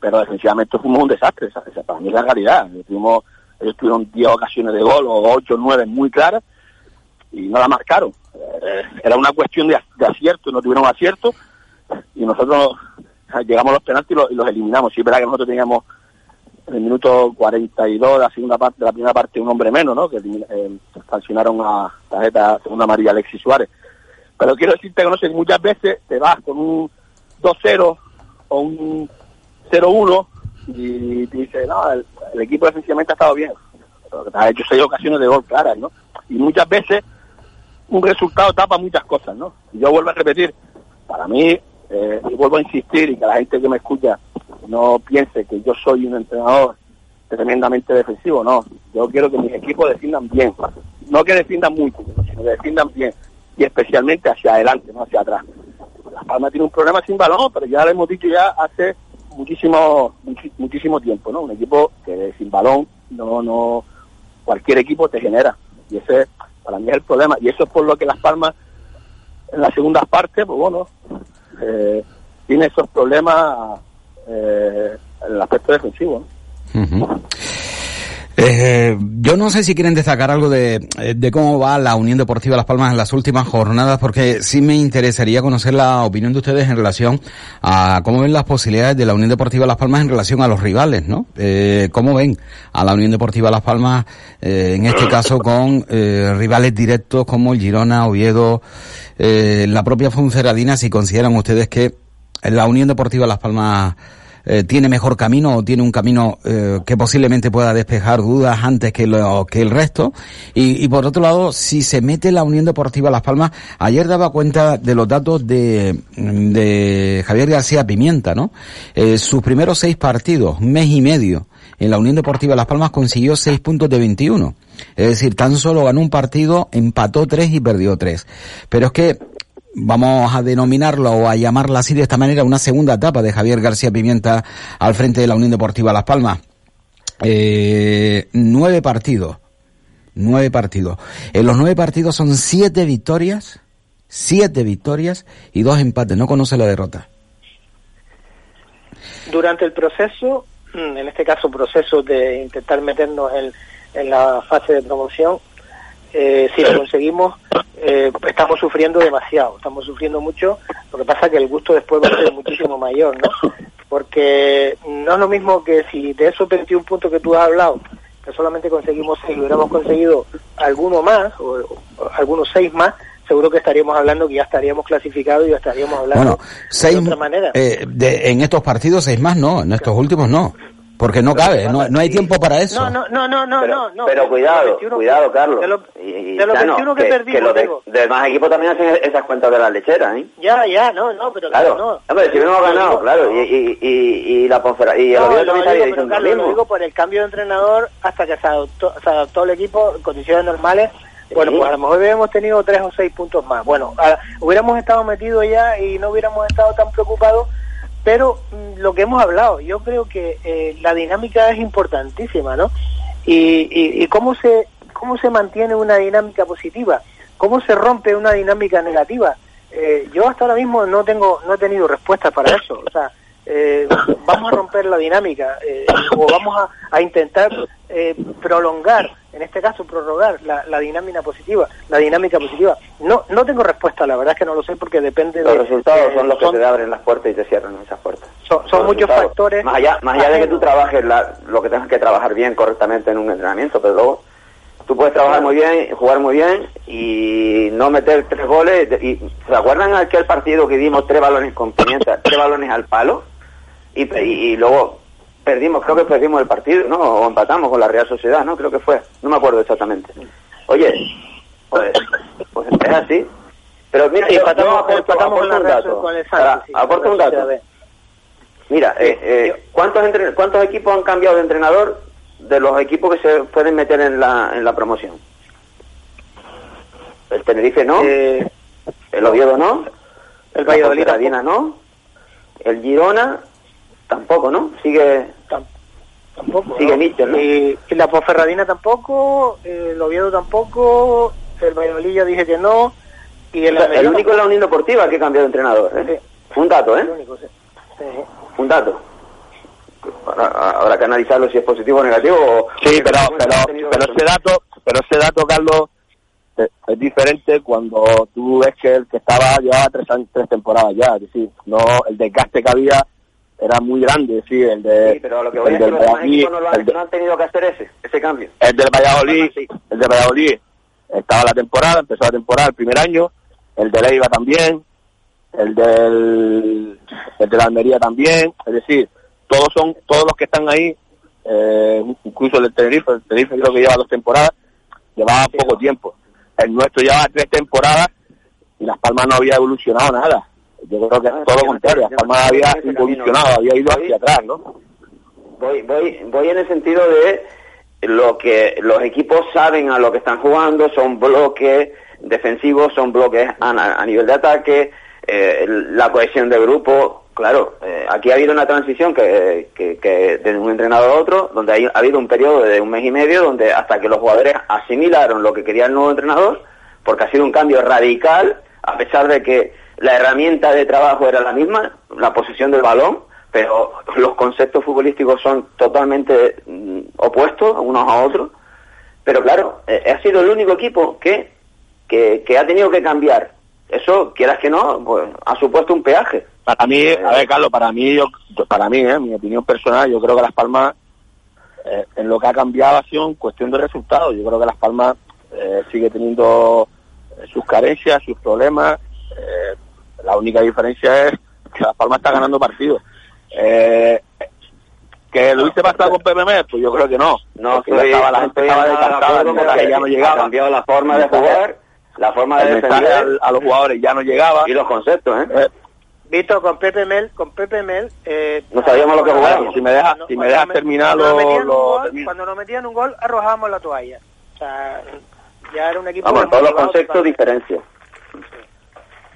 Pero defensivamente fuimos un desastre, esa, para mí es la realidad. ellos tuvieron 10 ocasiones de gol o 8 o 9 muy claras y no la marcaron. Eh, era una cuestión de, acierto, no tuvieron acierto y nosotros llegamos a los penaltis y los, eliminamos. Sí, es verdad que nosotros teníamos en el minuto 42 de la segunda parte, de la primera parte un hombre menos, ¿no? Que eh, sancionaron a tarjeta segunda María Alexis Suárez. Pero quiero decirte que no sé, muchas veces te vas con un 2-0 o un 0-1 y te dices, no, el, equipo defensivamente ha estado bien. Pero te has hecho seis ocasiones de gol claras, ¿no? Y muchas veces un resultado tapa muchas cosas, ¿no? yo vuelvo a repetir, para mí, eh, y vuelvo a insistir y que la gente que me escucha no piense que yo soy un entrenador tremendamente defensivo, no. Yo quiero que mis equipos defiendan bien, no que defiendan mucho, sino que defiendan bien y especialmente hacia adelante, no hacia atrás. Las Palmas tiene un problema sin balón, pero ya lo hemos dicho ya hace muchísimo muchísimo tiempo, ¿no? Un equipo que sin balón no no cualquier equipo te genera y ese para mí es el problema. Y eso es por lo que Las Palmas, en la segunda parte, pues bueno, eh, tiene esos problemas eh, el aspecto defensivo. Eh, yo no sé si quieren destacar algo de, de, cómo va la Unión Deportiva Las Palmas en las últimas jornadas, porque sí me interesaría conocer la opinión de ustedes en relación a cómo ven las posibilidades de la Unión Deportiva Las Palmas en relación a los rivales, ¿no? Eh, ¿Cómo ven a la Unión Deportiva Las Palmas, eh, en este caso con eh, rivales directos como el Girona, Oviedo, eh, la propia Fonceradina, si consideran ustedes que la Unión Deportiva Las Palmas eh, tiene mejor camino o tiene un camino eh, que posiblemente pueda despejar dudas antes que, lo, que el resto. Y, por otro lado, si se mete la Unión Deportiva Las Palmas, ayer daba cuenta de los datos de, de Javier García Pimienta, ¿no? Eh, sus primeros seis partidos, mes y medio, en la Unión Deportiva Las Palmas consiguió seis puntos de 21. Es decir, tan solo ganó un partido, empató tres y perdió tres. Pero es que vamos a denominarlo o a llamarla así de esta manera, una segunda etapa de Javier García Pimienta al frente de la Unión Deportiva Las Palmas. Eh, nueve partidos. Nueve partidos. En los nueve partidos son siete victorias, siete victorias y dos empates. No conoce la derrota. Durante el proceso, mm, en este caso proceso de intentar meternos en, en la fase de promoción, eh, si lo conseguimos, eh, estamos sufriendo demasiado, estamos sufriendo mucho, lo que pasa que el gusto después va a ser muchísimo mayor, ¿no? Porque no es lo mismo que si de esos 21 puntos que tú has hablado, que solamente conseguimos seis, hubiéramos conseguido alguno más, o, o algunos seis más, seguro que estaríamos hablando que ya estaríamos clasificados y ya estaríamos hablando bueno, seis, de otra manera. Eh, de, en estos partidos seis más no, en estos últimos no. Porque no cabe, no, no hay tiempo para eso. No, no, no, no, no, pero, no. Pero cuidado, cuidado, Carlos. De, lo, y, de los 21 que, que perdimos, que los de, de demás equipos también hacen esas cuentas de la lechera, ¿eh? Ya, ya, no, no, pero claro. no. Hombre, si hubiéramos ganado, claro, y, y, y, y la Ponfera, y no, el no, no, digo, pero Carlos, lo digo por el cambio de entrenador hasta que se adoptó, se adaptó el equipo en condiciones normales. Bueno, pues a lo mejor hubiéramos tenido tres o seis puntos más. Bueno, a, hubiéramos estado metidos ya y no hubiéramos estado tan preocupados pero mm, lo que hemos hablado, yo creo que eh, la dinámica es importantísima, ¿no? Y, y, y, cómo se cómo se mantiene una dinámica positiva, cómo se rompe una dinámica negativa. Eh, yo hasta ahora mismo no tengo no he tenido respuesta para eso, eh, vamos a romper la dinámica eh, o vamos a, a intentar eh, prolongar, en este caso prorrogar la, la, dinámica positiva, la dinámica positiva. No no tengo respuesta, la verdad es que no lo sé porque depende los de los resultados son los que son, te abren las puertas y te cierran esas puertas. Son, son muchos factores. Más allá más allá de que tú trabajes la, lo que tengas que trabajar bien correctamente en un entrenamiento, pero luego tú puedes trabajar muy bien, jugar muy bien y no meter tres goles. Y, ¿Se acuerdan aquel partido que dimos tres balones con pimienta, tres balones al palo? Y, y, y, luego perdimos, creo que perdimos el partido, ¿no? O empatamos con la Real Sociedad, ¿no? Creo que fue, no me acuerdo exactamente. Oye, pues, pues es así. Pero mira, sí, empatamos, yo aporto, empatamos aporto un dato. Con el Santos, sí, aporto un dato. Mira, eh, eh, ¿cuántos, entre, ¿cuántos equipos han cambiado de entrenador de los equipos que se pueden meter en la, en la promoción? El Tenerife no, eh, el Oviedo no, el Valladolid no, el Girona tampoco, ¿no? Sigue tampoco. Sigue ¿no? Mitchell, ¿no? Y, y, la Ponferradina tampoco, el Oviedo tampoco, el Valladolid ya dije que no. Y el, o sea, el único es la Unión Deportiva que cambió de entrenador, ¿eh? Sí. Un dato, ¿eh? El único, sí. Sí. Un dato. Habrá que analizarlo si es positivo o negativo. O... Sí, pero, pero, pero ese dato, pero ese dato, Carlos, es diferente cuando tú ves que el que estaba llevaba tres, tres temporadas ya, es decir, no el desgaste que había era muy grande, sí, el de sí, pero lo que voy el a decir, Valladolid, no, lo han, no han tenido que hacer ese, ese cambio. El del Valladolid, sí. el de Valladolid estaba la temporada, empezó la temporada el primer año, el de Leiva también, el del el de la Almería también, es decir, todos son todos los que están ahí, eh, incluso el del Tenerife, el Tenerife creo que lleva dos temporadas, llevaba sí, poco no. tiempo. El nuestro llevaba tres temporadas y Las Palmas no había evolucionado nada yo creo que es todo lo contrario, Palmas había involucionado, había ido hacia atrás, ¿no? Voy, voy, voy en el sentido de lo que los equipos saben a lo que están jugando, son bloques defensivos, son bloques a, a nivel de ataque, eh, la cohesión de grupo, claro, eh, aquí ha habido una transición que, que, que, de un entrenador a otro, donde hay, ha habido un periodo de un mes y medio, donde hasta que los jugadores asimilaron lo que quería el nuevo entrenador, porque ha sido un cambio radical, a pesar de que la herramienta de trabajo era la misma, la posesión del balón, pero los conceptos futbolísticos son totalmente mm, opuestos unos a otros. Pero claro, eh, ha sido el único equipo que, que, que, ha tenido que cambiar. Eso, quieras que no, pues ha supuesto un peaje. Para mí, a ver, Carlos, para mí, yo, para mí, eh, mi opinión personal, yo creo que Las Palmas, eh, en lo que ha cambiado ha sido en cuestión de resultados. Yo creo que Las Palmas eh, sigue teniendo sus carencias, sus problemas. Eh, la única diferencia es que Las Palmas está ganando partidos. Eh, que lo hice pasar con PPM, pues yo creo que no. No, estoy, estaba, la gente estaba de porque ya no llegaba. cambiado la forma de jugar, la forma de defender al- a los jugadores ya no llegaba. y los conceptos, ¿eh? Eh, Visto con Pepe Mel, con Pepe Mel, eh, No sabíamos lo que jugábamos. Si me dejas- si me dejas terminar cuando lo- nos metían un lo gol- termino. Cuando nos metían un gol, arrojábamos la toalla. O sea, ya era un equipo Vamos, todos los conceptos diferencias.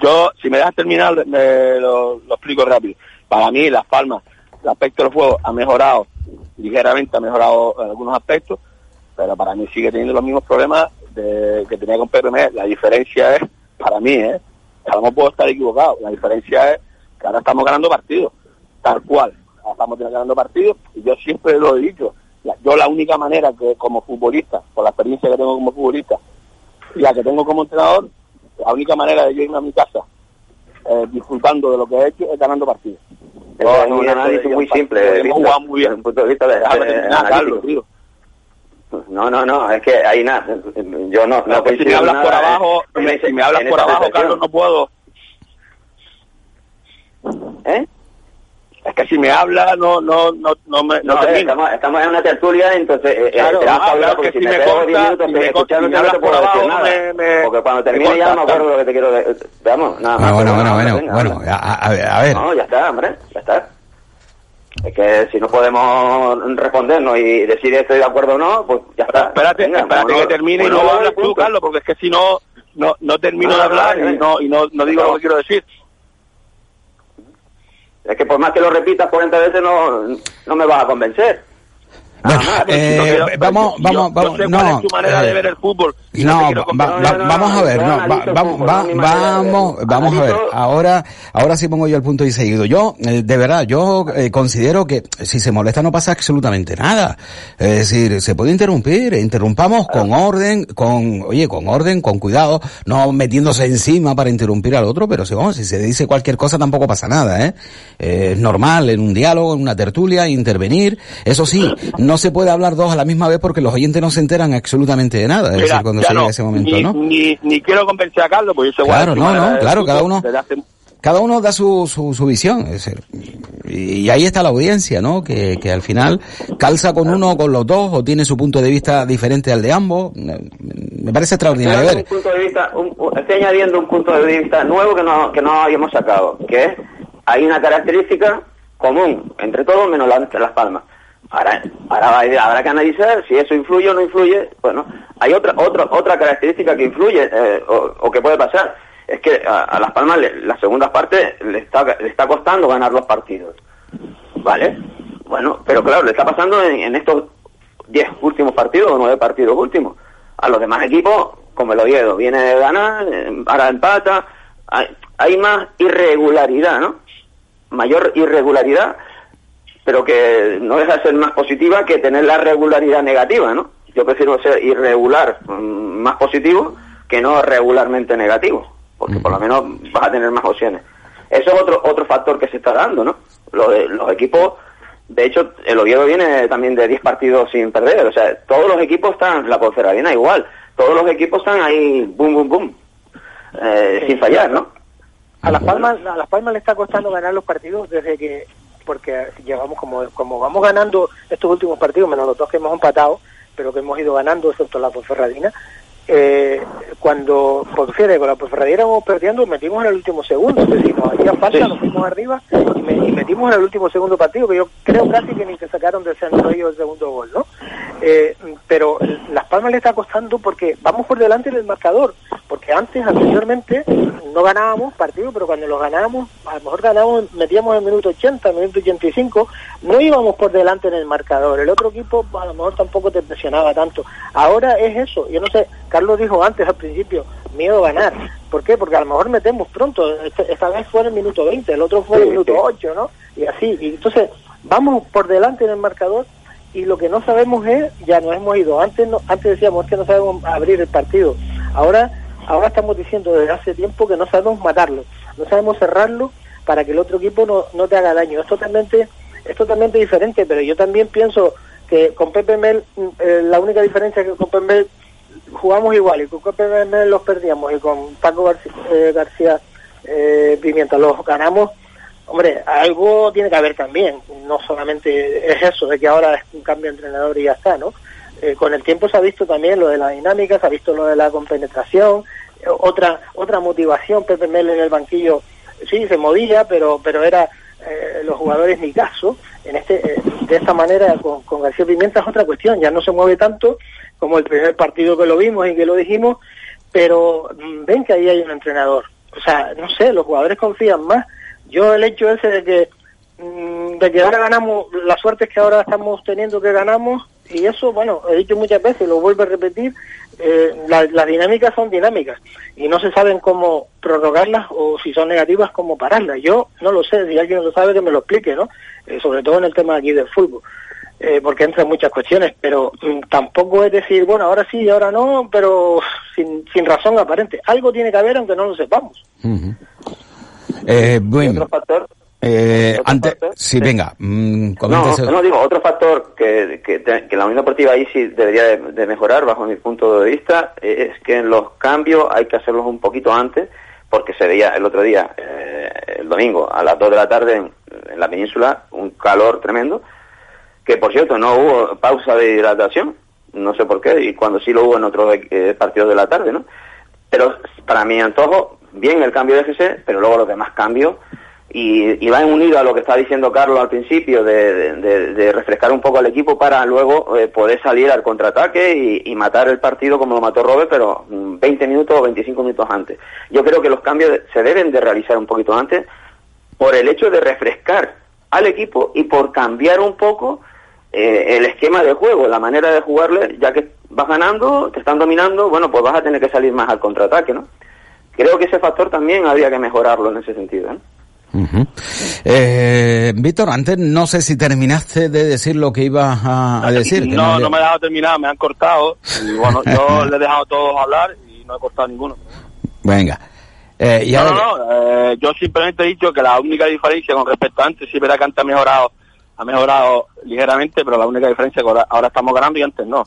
Yo, si me dejas terminar, me lo, explico rápido. Para mí, Las Palmas, el aspecto del juego ha mejorado, ligeramente ha mejorado en algunos aspectos, pero para mí sigue teniendo los mismos problemas de, que tenía con PRM. La diferencia es, para mí, ¿eh? que a lo mejor puedo estar equivocado, la diferencia es que ahora estamos ganando partidos, tal cual. Ahora estamos ganando partidos y yo siempre lo he dicho. Yo la única manera que como futbolista, por la experiencia que tengo como futbolista, y la que tengo como entrenador, la única manera de yo irme a mi casa eh, disfrutando de lo que he hecho es ganando partidos. Eso es un análisis muy simple, Hemos Víctor, jugado muy desde bien. un punto de vista de, analítico. Carlos, tío. No, no, no, es que ahí nada, yo no, no que si me hablas nada, por ¿eh? abajo, si me hablas por abajo. Carlos, no puedo. ¿Eh? Es que si me habla, no, no, no, no me, no, No, eh, estamos, estamos en una tertulia, entonces eh, eh, Claro, que ah, hablar porque si si me me pego 10 corta, minutos si me te- corta, escuchándote si me no te hablas puedo por abajo, nada. me- porque cuando termine ya no acuerdo lo que te quiero decir. Veamos, nada más. Ah, bueno, pero bueno, bueno, venga, bueno, habla. a, a- a ver. No, ya está, hombre, ya está. Es que si no podemos respondernos y decir estoy de acuerdo o no, pues ya está. Espérate, Venga, espérate que termine y Bueno, vale, hablas tú. Carlos, porque es que si no, no, no termino No, de no, hablar y no, y no, no digo No. lo que quiero decir. Es que por más que lo repitas 40 veces no, no me vas a convencer. Bueno, más. eh, Yo quiero- vamos, yo- vamos, yo vamos, sé no, cuál es tu manera eh, de ver el fútbol. No, va- vamos a ver, no, analizo va- va- de vamos, vamos a ver. Ahora, ahora sí pongo yo el punto y seguido. Yo, eh, de verdad, yo eh, considero que si se molesta no pasa absolutamente nada. Es decir, se puede interrumpir, interrumpamos con orden, con, oye, con orden, con cuidado, no metiéndose encima para interrumpir al otro, pero si, vamos, si se dice cualquier cosa tampoco pasa nada, ¿eh? Eh, es normal en un diálogo, en una tertulia, intervenir. Eso sí, no se puede hablar dos a la misma vez porque los oyentes no se enteran absolutamente de nada. Es Mira, decir, cuando no, ese momento, ni, ¿no? Ni, ni quiero convencer a Carlos, porque yo cuál Claro, no, no, claro, cada uno- Cada uno da su, su, su visión. es decir, y, ahí está la audiencia, ¿no? Que, que al final calza con uno o con los dos o tiene su punto de vista diferente al de ambos. Me parece extraordinario. Ver, un punto de vista, un- estoy añadiendo un punto de vista nuevo que no, que no habíamos sacado, que es, hay una característica común entre todos menos la, entre las palmas. Ahora, ahora habrá que analizar si eso influye o no influye. Bueno, hay otra otra otra característica que influye eh, o, o que puede pasar. Es que a, Las Palmas le- las segundas partes le está, le está costando ganar los partidos. ¿Vale? Bueno, pero claro, le está pasando en, estos 10 últimos partidos o 9 partidos últimos. A los demás equipos, como el Oviedo, viene de ganar, eh, ahora empata, hay, hay más irregularidad, ¿no? Mayor irregularidad, pero que no deja de ser más positiva que tener la regularidad negativa, ¿no? Yo prefiero ser irregular, mm, más positivo, que no regularmente negativo, porque por lo menos vas a tener más opciones. Eso es otro otro factor que se está dando, ¿no? Los equipos, de hecho, el Oviedo viene también de 10 partidos sin perder, o sea, todos los equipos están, la Ponferradina igual, todos los equipos están ahí, boom, boom, boom, eh, sin fallar, ¿no? A Las Palmas, a Las Palmas le está costando ganar los partidos desde que, porque llevamos como, como vamos ganando estos últimos partidos, menos los dos que hemos empatado, pero que hemos ido ganando, excepto la Ponferradina, eh, cuando, porque fíjate, con la Ponferradina íbamos perdiendo, metimos en el último segundo, es decir, nos hacía falta, Sí. nos fuimos arriba y, me- y metimos en el último segundo partido, que yo creo casi que ni se sacaron del centro ellos el segundo gol, ¿no? Eh, pero Las Palmas le está costando porque vamos por delante del marcador, porque antes, anteriormente, no ganábamos partidos, pero cuando los ganábamos, a lo mejor ganábamos, metíamos en el minuto 80, minuto 85, no íbamos por delante en el marcador. El otro equipo a lo mejor tampoco te presionaba tanto. Ahora es eso, yo no sé, Carlos dijo antes al principio, miedo a ganar. ¿Por qué? Porque a lo mejor metemos pronto, este- esta vez fue en el minuto 20, el otro fue en el minuto sí. 8, ¿no? Y así, y entonces vamos por delante en el marcador y lo que no sabemos es, ya nos hemos ido, antes no, antes decíamos es que no sabemos abrir el partido, ahora ahora estamos diciendo desde hace tiempo que no sabemos matarlo, no sabemos cerrarlo para que el otro equipo no, no te haga daño. Es totalmente, es totalmente diferente, pero yo también pienso que con Pepe Mel, mm, eh, la única diferencia es que con Pepe Mel jugamos igual y con Pepe Mel los perdíamos y con Paco García, eh, García eh, Pimienta los ganamos Hombre, algo tiene que haber también, no solamente es eso, de que ahora es un cambio de entrenador y ya está, ¿no? Eh, con el tiempo se ha visto también lo de la dinámica, se ha visto lo de la compenetración, otra otra motivación, Pepe Mel en el banquillo, sí, se movía, pero pero era eh, los jugadores ni caso, en este de esta manera con, con García Pimienta es otra cuestión, ya no se mueve tanto como el primer partido que lo vimos y que lo dijimos, pero mm, ven que ahí hay un entrenador, o sea, no sé, los jugadores confían más. Yo el hecho ese de que mm, de que ahora ganamos, la suerte es que ahora estamos teniendo que ganamos y eso, bueno, he dicho muchas veces, lo vuelvo a repetir, eh, las dinámicas son dinámicas y no se saben cómo prorrogarlas o si son negativas, cómo pararlas. Yo no lo sé, si alguien lo sabe que me lo explique, ¿no? Eh, sobre todo en el tema aquí del fútbol. Eh, porque entran muchas cuestiones, pero mm, tampoco es decir, bueno, ahora sí y ahora no, pero sin, sin razón aparente. Algo tiene que haber aunque no lo sepamos. Eh, bueno. Otro factor. Eh, antes, sí, venga, mm, no, no, digo, otro factor que, que, que, la Unión Deportiva ahí sí debería de, mejorar, bajo mi punto de vista, eh, es que en los cambios hay que hacerlos un poquito antes, porque se veía el otro día, eh, el domingo, a las 2 de la tarde en, la península, un calor tremendo, que por cierto no hubo pausa de hidratación, no sé por qué, y cuando sí lo hubo en otros eh, partidos de la tarde, ¿no? Pero para mi antojo, bien el cambio de GC, pero luego los demás cambios. Y, y va unido a lo que está diciendo Carlos al principio, de, refrescar un poco al equipo para luego eh, poder salir al contraataque y, matar el partido como lo mató Robert, pero 20 mm, minutos o 25 minutos antes. Yo creo que los cambios se deben de realizar un poquito antes por el hecho de refrescar al equipo y por cambiar un poco eh, el esquema de juego, la manera de jugarle, ya que vas ganando, te están dominando, bueno, pues vas a tener que salir más al contraataque, ¿no? creo que ese factor también habría que mejorarlo en ese sentido. ¿eh? Eh Víctor, antes no sé si terminaste de decir lo que ibas a, decir. no, no, me he dejado terminar, me han cortado. Y bueno, yo le he dejado a todos hablar y no he cortado ninguno. Venga. Eh, y no, no, eh, yo simplemente he dicho que la única diferencia con respecto a antes, sí verá que antes ha mejorado, ha mejorado ligeramente, pero la única diferencia es que ahora estamos ganando y antes no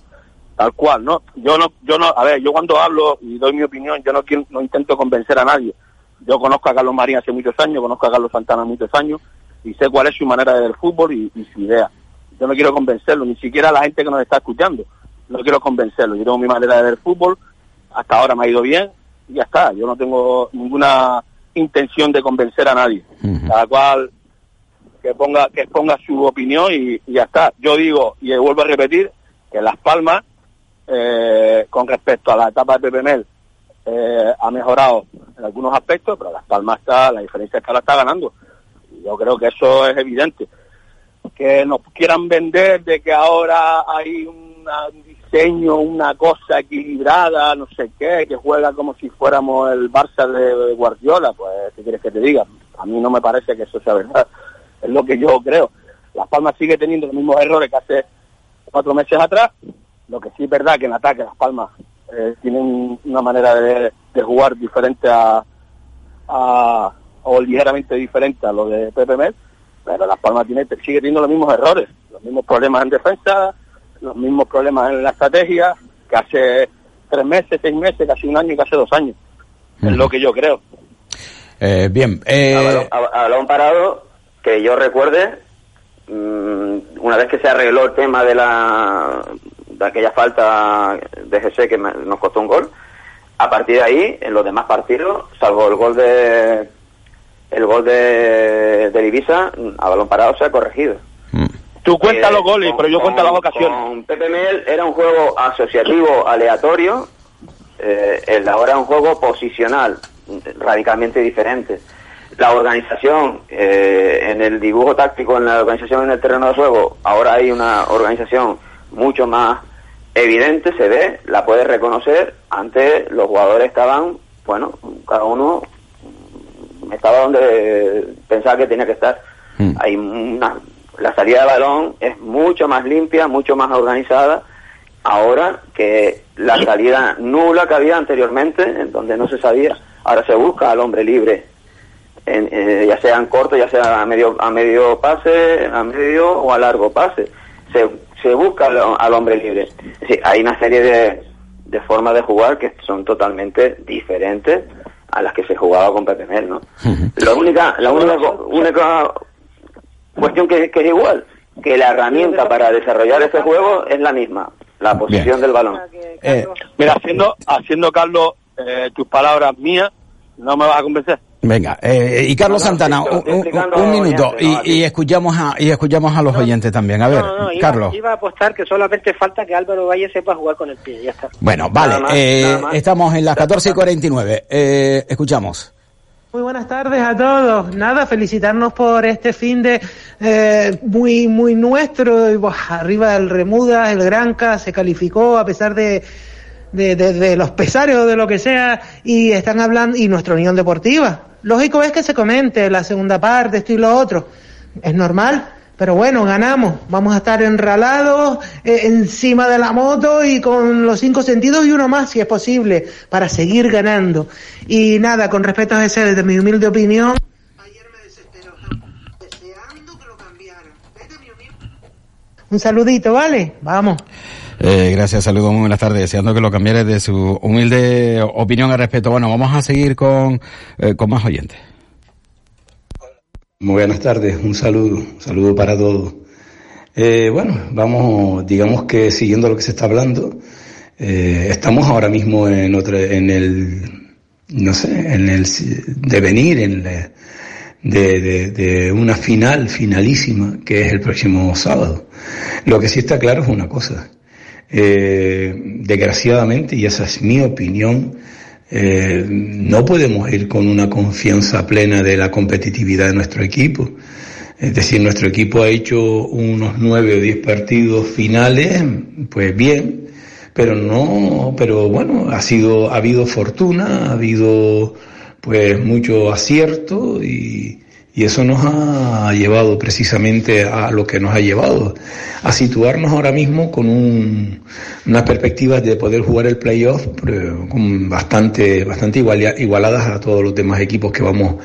tal cual, ¿no? Yo no, yo no, a ver, yo cuando hablo y doy mi opinión, yo no quiero, no intento convencer a nadie. Yo conozco a Carlos Marín hace muchos años, conozco a Carlos Santana muchos años y sé cuál es su manera de ver el fútbol y, su idea. Yo no quiero convencerlo, ni siquiera a la gente que nos está escuchando. No quiero convencerlo. Yo tengo mi manera de ver el fútbol, hasta ahora me ha ido bien y ya está. Yo no tengo ninguna intención de convencer a nadie. Cada cual que ponga que ponga su opinión y, y, ya está. Yo digo y vuelvo a repetir que Las Palmas eh, con respecto a la etapa de Pepe eh, ha mejorado algunos aspectos, pero Las Palmas está, la diferencia es que ahora está ganando. Yo creo que eso es evidente. Que nos quieran vender de que ahora hay un diseño, una cosa equilibrada, no sé qué, que juega como si fuéramos el Barça de Guardiola, pues, ¿qué quieres que te diga? A mí no me parece que eso sea verdad. Es lo que yo creo. Las Palmas sigue teniendo los mismos errores que hace cuatro meses atrás, lo que sí es verdad que en ataque Las Palmas eh, tienen una manera de, jugar diferente a, o ligeramente diferente a lo de Pepe Mel, pero Las Palmas tiene, sigue teniendo los mismos errores, los mismos problemas en defensa, los mismos problemas en la estrategia que hace tres meses, seis meses, casi un año y casi dos años. Es lo que yo creo. Eh, bien. Eh... A, balón, parado, que yo recuerde, mm, una vez que se arregló el tema de la de aquella falta de GC que nos costó un gol. A partir de ahí, en los demás partidos, salvo el gol de el gol de, de Ibiza, a balón parado se ha corregido. Mm. Tú cuentas eh, los goles, pero yo cuento las ocasiones. Con PPML era un juego asociativo aleatorio, eh, el ahora es un juego posicional, radicalmente diferente. La organización, eh, en el dibujo táctico, en la organización en el terreno de juego, ahora hay una organización mucho más evidente, se ve, la puedes reconocer. Antes los jugadores estaban, bueno, cada uno estaba donde pensaba que tenía que estar. Mm. Hay una, la salida de balón es mucho más limpia, mucho más organizada. Ahora que la salida nula que había anteriormente, en donde no se sabía, ahora se busca al hombre libre, en, eh, ya sea en corto, ya sea a medio, a medio pase, a medio o a largo pase. Se, se busca al, hombre libre. hay una serie de, de, formas de jugar que son totalmente diferentes a las que se jugaba con Pepe Mel, ¿no? La única, la única, única cuestión que, que es igual, que la herramienta para desarrollar ese juego es la misma, la posición del balón. Eh, Mira, haciendo, haciendo Carlos, eh, tus palabras mías, no me vas a convencer. Venga, eh, y Carlos Santana, un, un- un minuto, y, y escuchamos a, y escuchamos a los oyentes también. A ver, No, no, iba, Carlos. iba a apostar que solamente falta que Álvaro Valle sepa jugar con el pie, ya está. Bueno, vale, más, eh, estamos en las 14 y 49. Eh, escuchamos. Muy buenas tardes a todos. Nada, felicitarnos por este fin de eh, muy muy nuestro. Y, arriba el Remuda, el Granca se calificó a pesar de, de, de- de los pesares o de lo que sea. Y están hablando, y nuestra Unión Deportiva. Lógico es que se comente la segunda parte, esto y lo otro. Es normal. Pero bueno, ganamos. Vamos a estar enralados eh, encima de la moto y con los cinco sentidos y uno más, si es posible, para seguir ganando. Y nada, con respecto a ese, desde mi humilde opinión, un saludito, ¿vale? Vamos. Eh, gracias, saludos, muy buenas tardes. Deseando que lo cambiares de su humilde opinión al respecto. Bueno, vamos a seguir con, eh, con más oyentes. Muy buenas tardes, un saludo, un saludo para todos. Eh, bueno, vamos, digamos que siguiendo lo que se está hablando, eh, estamos ahora mismo en otra, en el, no sé, en el devenir, en la- de, de, de una final, finalísima, que es el próximo sábado. Lo que sí está claro es una cosa. Eh, desgraciadamente, y esa es mi opinión, eh, no podemos ir con una confianza plena de la competitividad de nuestro equipo. Es decir, nuestro equipo ha hecho unos nueve o diez partidos finales, pues bien, pero no, pero bueno, ha sido, ha habido fortuna, ha habido pues mucho acierto y, y eso nos ha llevado precisamente a lo que nos ha llevado, a situarnos ahora mismo con un, unas perspectivas de poder jugar el playoff con bastante, bastante igualia- igualadas a todos los demás equipos que vamos,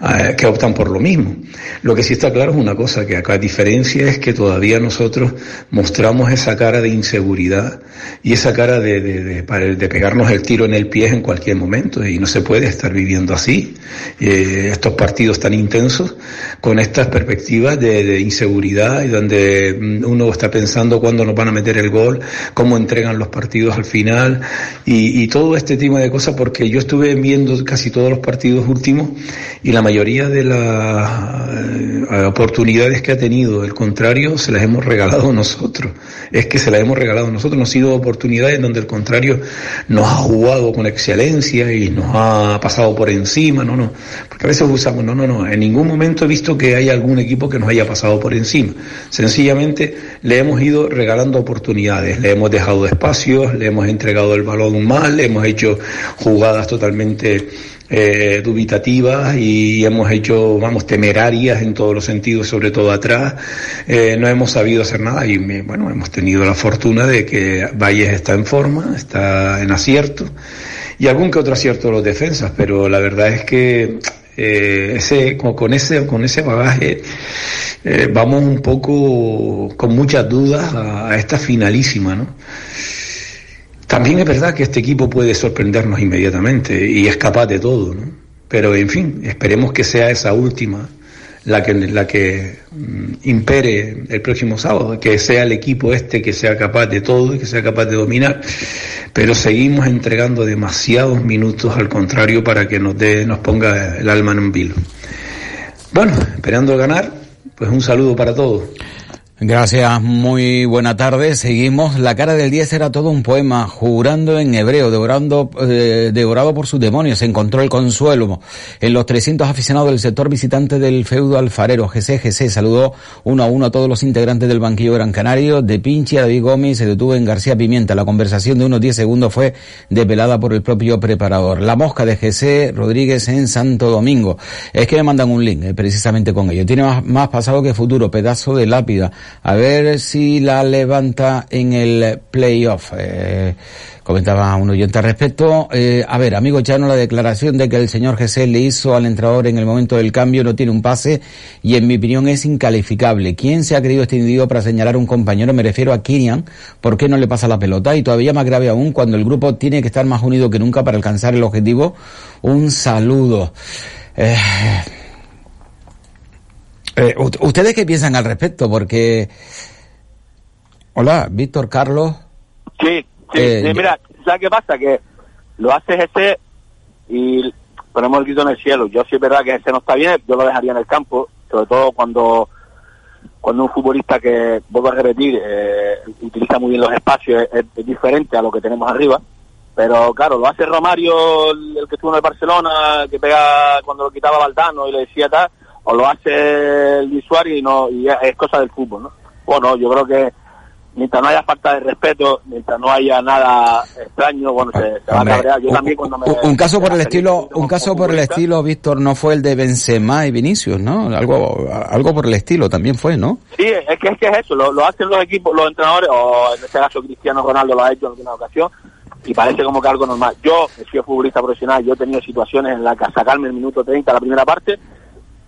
a- que optan por lo mismo. Lo que sí está claro es una cosa, que acá diferencia es que todavía nosotros mostramos esa cara de inseguridad y esa cara de, de pegarnos el tiro en el pie en cualquier momento y no se puede estar viviendo así. Eh, estos partidos tan intensos con estas perspectivas de, inseguridad y donde mm, uno está pensando cuándo nos van a meter el gol, cómo entregan los partidos al final y, todo este tipo de cosas porque yo estuve viendo casi todos los partidos últimos y la mayoría de las eh, oportunidades que ha tenido el contrario se las hemos regalado nosotros. Es que se las hemos regalado nosotros, no han sido oportunidades donde el contrario nos ha jugado con excelencia y nos ha pasado por encima, no, no. Porque a veces usamos, no, no, no, en ningún momento he visto que haya algún equipo que nos haya pasado por encima. Sencillamente le hemos ido regalando oportunidades, le hemos dejado espacios, le hemos entregado el balón mal, le hemos hecho jugadas totalmente eh, dubitativas y hemos hecho, vamos, temerarias en todos los sentidos, sobre todo atrás. Eh, no hemos sabido hacer nada y bueno, hemos tenido la fortuna de que Valles está en forma, está en acierto y algún que otro acierto de los defensas, pero la verdad es que eh, ese, con, ese, con ese bagaje eh, vamos un poco con muchas dudas a, a esta finalísima, ¿no? También es verdad que este equipo puede sorprendernos inmediatamente y es capaz de todo, ¿no? Pero en fin, esperemos que sea esa última la que, la que mm, impere el próximo sábado, que sea el equipo este que sea capaz de todo y que sea capaz de dominar. Pero seguimos entregando demasiados minutos al contrario para que nos dé, nos ponga el alma en un vilo. Bueno, esperando ganar, pues un saludo para todos. Gracias, muy buena tarde. Seguimos. La cara del 10 era todo un poema, jurando en hebreo, devorando, eh, devorado por sus demonios. Encontró el consuelo en los 300 aficionados del sector visitante del feudo alfarero. GC, GC saludó uno a uno a todos los integrantes del banquillo Gran Canario. De Pinchi a David Gómez se detuvo en García Pimienta. La conversación de unos 10 segundos fue desvelada por el propio preparador. La mosca de GC Rodríguez en Santo Domingo. Es que me mandan un link, eh, precisamente con ello. Tiene más, más pasado que futuro, pedazo de lápida A ver si la levanta en el playoff. Eh, comentaba un oyente al respecto. Eh, a ver, amigo Chano, la declaración de que el señor Jesús le hizo al entrenador en el momento del cambio no tiene un pase y en mi opinión es incalificable. ¿Quién se ha creído este individuo para señalar a un compañero? Me refiero a Kirian. ¿Por qué no le pasa la pelota? Y todavía más grave aún cuando el grupo tiene que estar más unido que nunca para alcanzar el objetivo. Un saludo. Eh, eh, ¿Ustedes qué piensan al respecto? Porque... Hola, Víctor Carlos. Sí, sí, Eh, sí, mira, ¿sabes qué pasa? Que lo hace ese y ponemos el grito en el cielo. Yo sí es verdad que ese no está bien, yo lo dejaría en el campo, sobre todo cuando cuando un futbolista que, vuelvo a repetir, eh, utiliza muy bien los espacios, es, es diferente a lo que tenemos arriba. Pero claro, lo hace Romario, el, el que estuvo en el Barcelona, que pega cuando lo quitaba Valdano y le decía tal, o lo hace el Visuari y no y es, cosa del fútbol, ¿no? Bueno, yo creo que mientras no haya falta de respeto, mientras no haya nada extraño, bueno, se, se va a cabrear. Yo un- también cuando me... Un, caso por el estilo, un caso por el estilo, Víctor, no fue el de Benzema y Vinicius, ¿no? Algo, algo por el estilo también fue, ¿no? Sí, es que es, que es eso, lo, lo hacen los equipos, los entrenadores, o en este caso Cristiano Ronaldo lo ha hecho en alguna ocasión, y parece como que algo normal. Yo, que soy futbolista profesional, yo he tenido situaciones en las que sacarme el minuto 30 la primera parte,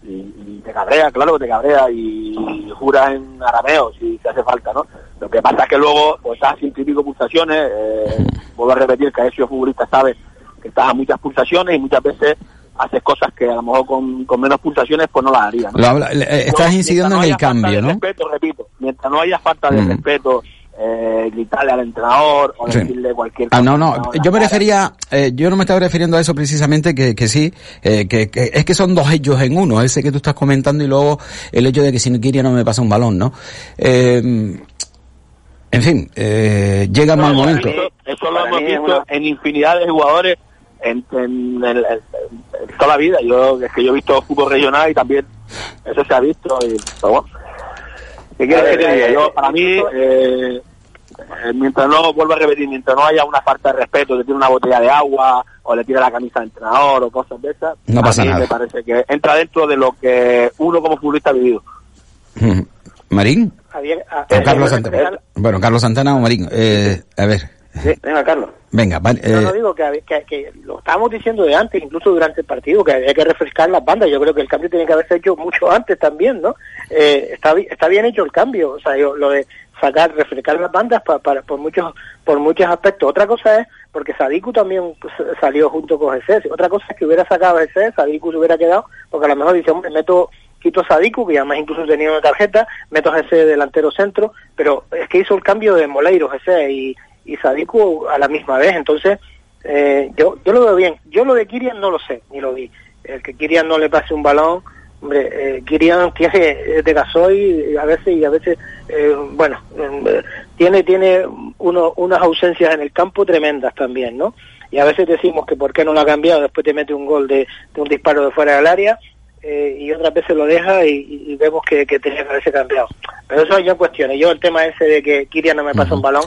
y, y te cabrea, claro que te cabrea, y, juras en arameo si, si hace falta, ¿no? Lo que pasa es que luego, pues estás a ciento y pico pulsaciones, eh, vuelvo a repetir que ese futbolista sabe que estás a muchas pulsaciones y muchas veces haces cosas que a lo mejor con, con menos pulsaciones pues no las haría, ¿no? Lo habla- eh, estás incidiendo en el cambio, ¿no? Respeto, repito, mientras no haya falta de Mm. respeto, eh, gritarle al entrenador o Sí. decirle cualquier Ah, cosa. no, no, yo me refería, eh, yo no me estaba refiriendo a eso precisamente, que, que sí, eh, que, que es que son dos hechos en uno, ese que tú estás comentando y luego el hecho de que si no quiere no me pasa un balón, ¿no? Eh, en fin, eh, llega mal momento. Eso, eso lo hemos visto una- en infinidad de jugadores en, en, el- en toda la vida. Yo es que yo he visto fútbol regional y también eso se ha visto. Y, pero bueno, ¿qué quieres que te diga? eh, Yo, para mí, eh, eh, mientras no, vuelvo a repetir, mientras no haya una falta de respeto, le tire una botella de agua o le tire la camisa al entrenador o cosas de esas, No a pasa mí nada. me parece que entra dentro de lo que uno como futbolista ha vivido. Marín, Había- a- o Carlos Santana. Bueno, Carlos Santana o Marín, eh, a ver, Sí, venga, Carlos. Venga, vale, No, no eh, digo que, que, que lo estábamos diciendo de antes, incluso durante el partido, que había que refrescar las bandas. Yo creo que el cambio tiene que haberse hecho mucho antes también, ¿no? Eh, está, está bien hecho el cambio, o sea, yo, lo de sacar, refrescar las bandas pa- para, por muchos por muchos aspectos. Otra cosa es, porque Sadiku también pues, salió junto con Jesús. Otra cosa es que hubiera sacado a Jesús, Sadiku se hubiera quedado, porque a lo mejor dice, hombre, meto quito a Sadiku, que además incluso tenía una tarjeta, meto a ese delantero centro, pero es que hizo el cambio de Moleiro, ese y, y Sadiku a la misma vez, entonces eh, yo yo lo veo bien. Yo lo de Kirian no lo sé, ni lo vi. El que Kirian no le pase un balón, hombre, eh, Kirian tiene de gasoil a veces y a veces, eh, bueno, eh, tiene tiene uno, unas ausencias en el campo tremendas también, ¿no? Y a veces decimos que por qué no lo ha cambiado, después te mete un gol de, de un disparo de fuera del área eh, y otras veces lo deja y, y vemos que, que tenía que haberse cambiado. Pero eso ya cuestiones. Yo el tema ese de que Kirian no me pasa un balón,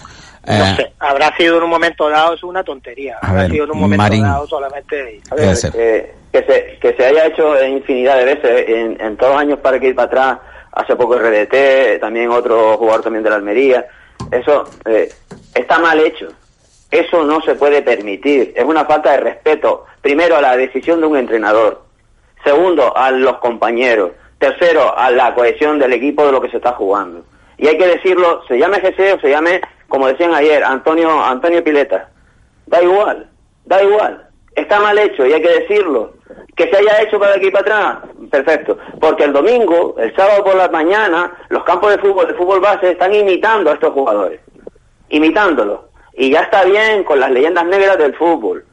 no Eh, sé, habrá sido en un momento dado, es una tontería. Habrá ver, sido en un momento Marín. dado solamente. A ver, eh, que, se, que se haya hecho infinidad de veces en, en todos los años para que ir para atrás, hace poco RDT, también otro jugador también de la Almería, eso eh, está mal hecho. Eso no se puede permitir. Es una falta de respeto, primero a la decisión de un entrenador, segundo a los compañeros, tercero a la cohesión del equipo de lo que se está jugando. Y hay que decirlo, se llame GC o se llame, como decían ayer, Antonio, Antonio Pileta. Da igual, da igual. Está mal hecho y hay que decirlo. Que se haya hecho para aquí para atrás, perfecto. Porque el domingo, el sábado por la mañana, los campos de fútbol, de fútbol base, están imitando a estos jugadores. Imitándolos. Y ya está bien con las leyendas negras del fútbol.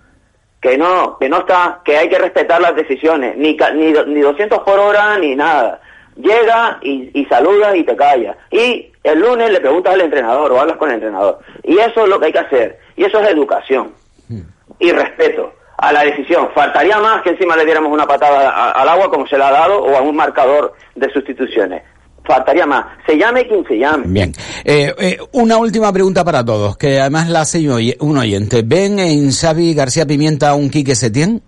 Que no, que no está, que hay que respetar las decisiones. Ni, ni, ni 200 por hora, ni nada. Llega y, y saluda y te calla. Y el lunes le preguntas al entrenador o hablas con el entrenador. Y eso es lo que hay que hacer. Y eso es educación y respeto a la decisión. Faltaría más que encima le diéramos una patada al agua como se le ha dado o a un marcador de sustituciones. Faltaría más. Se llame quien se llame. Bien. Eh, eh, una última pregunta para todos, que además la hace un oyente. ¿Ven en Xavi García Pimienta un Quique Setién?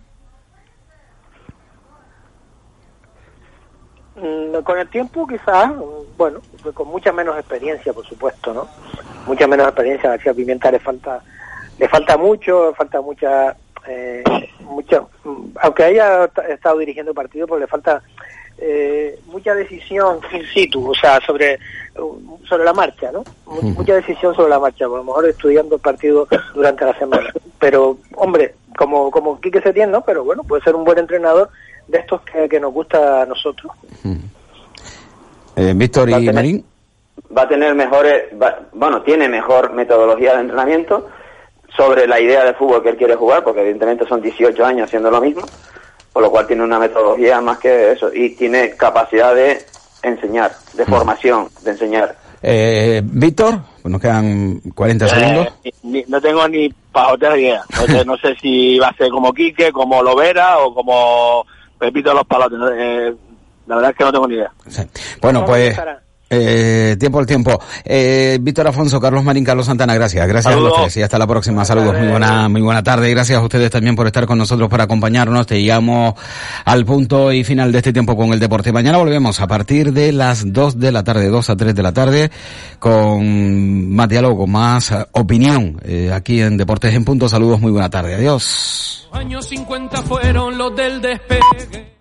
Con el tiempo quizás, bueno, con mucha menos experiencia, por supuesto, ¿no? Mucha menos experiencia. A García Pimienta le falta, le falta mucho, falta mucha, eh, mucha, aunque haya estado dirigiendo partido, pues le falta eh, mucha decisión in situ, o sea, sobre, sobre la marcha, ¿no? Mucha decisión sobre la marcha, a lo mejor estudiando el partido durante la semana. Pero, hombre, como, como Quique Setién, ¿no? Pero bueno, puede ser un buen entrenador de estos que, que nos gusta a nosotros. Eh, Víctor y Marín. Va a tener mejores, va- bueno, tiene mejor metodología de entrenamiento sobre la idea de fútbol que él quiere jugar, porque evidentemente son 18 años haciendo lo mismo, por lo cual tiene una metodología más que eso, y tiene capacidad de enseñar, de formación, de enseñar. Eh, Víctor, pues nos quedan 40 segundos. Eh, ni- no tengo ni pajotera idea. No sé, no sé si va a ser como Quique, como Lovera o como Pepito de los Palotes. no, eh, la verdad es que no tengo ni idea. Bueno, pues eh, tiempo al tiempo. Eh, Víctor Afonso, Carlos Marín, Carlos Santana, gracias. Gracias a los tres y hasta la próxima. Saludos, muy buena, muy buena tarde. y Gracias a ustedes también por estar con nosotros, por acompañarnos. Te llegamos al punto y final de este tiempo con el deporte. Mañana volvemos a partir de las 2 de la tarde, 2 a 3 de la tarde, con más diálogo, con más eh, opinión eh, aquí en Deportes en Punto. Saludos, muy buena tarde. Adiós. Años 50 fueron los del despegue.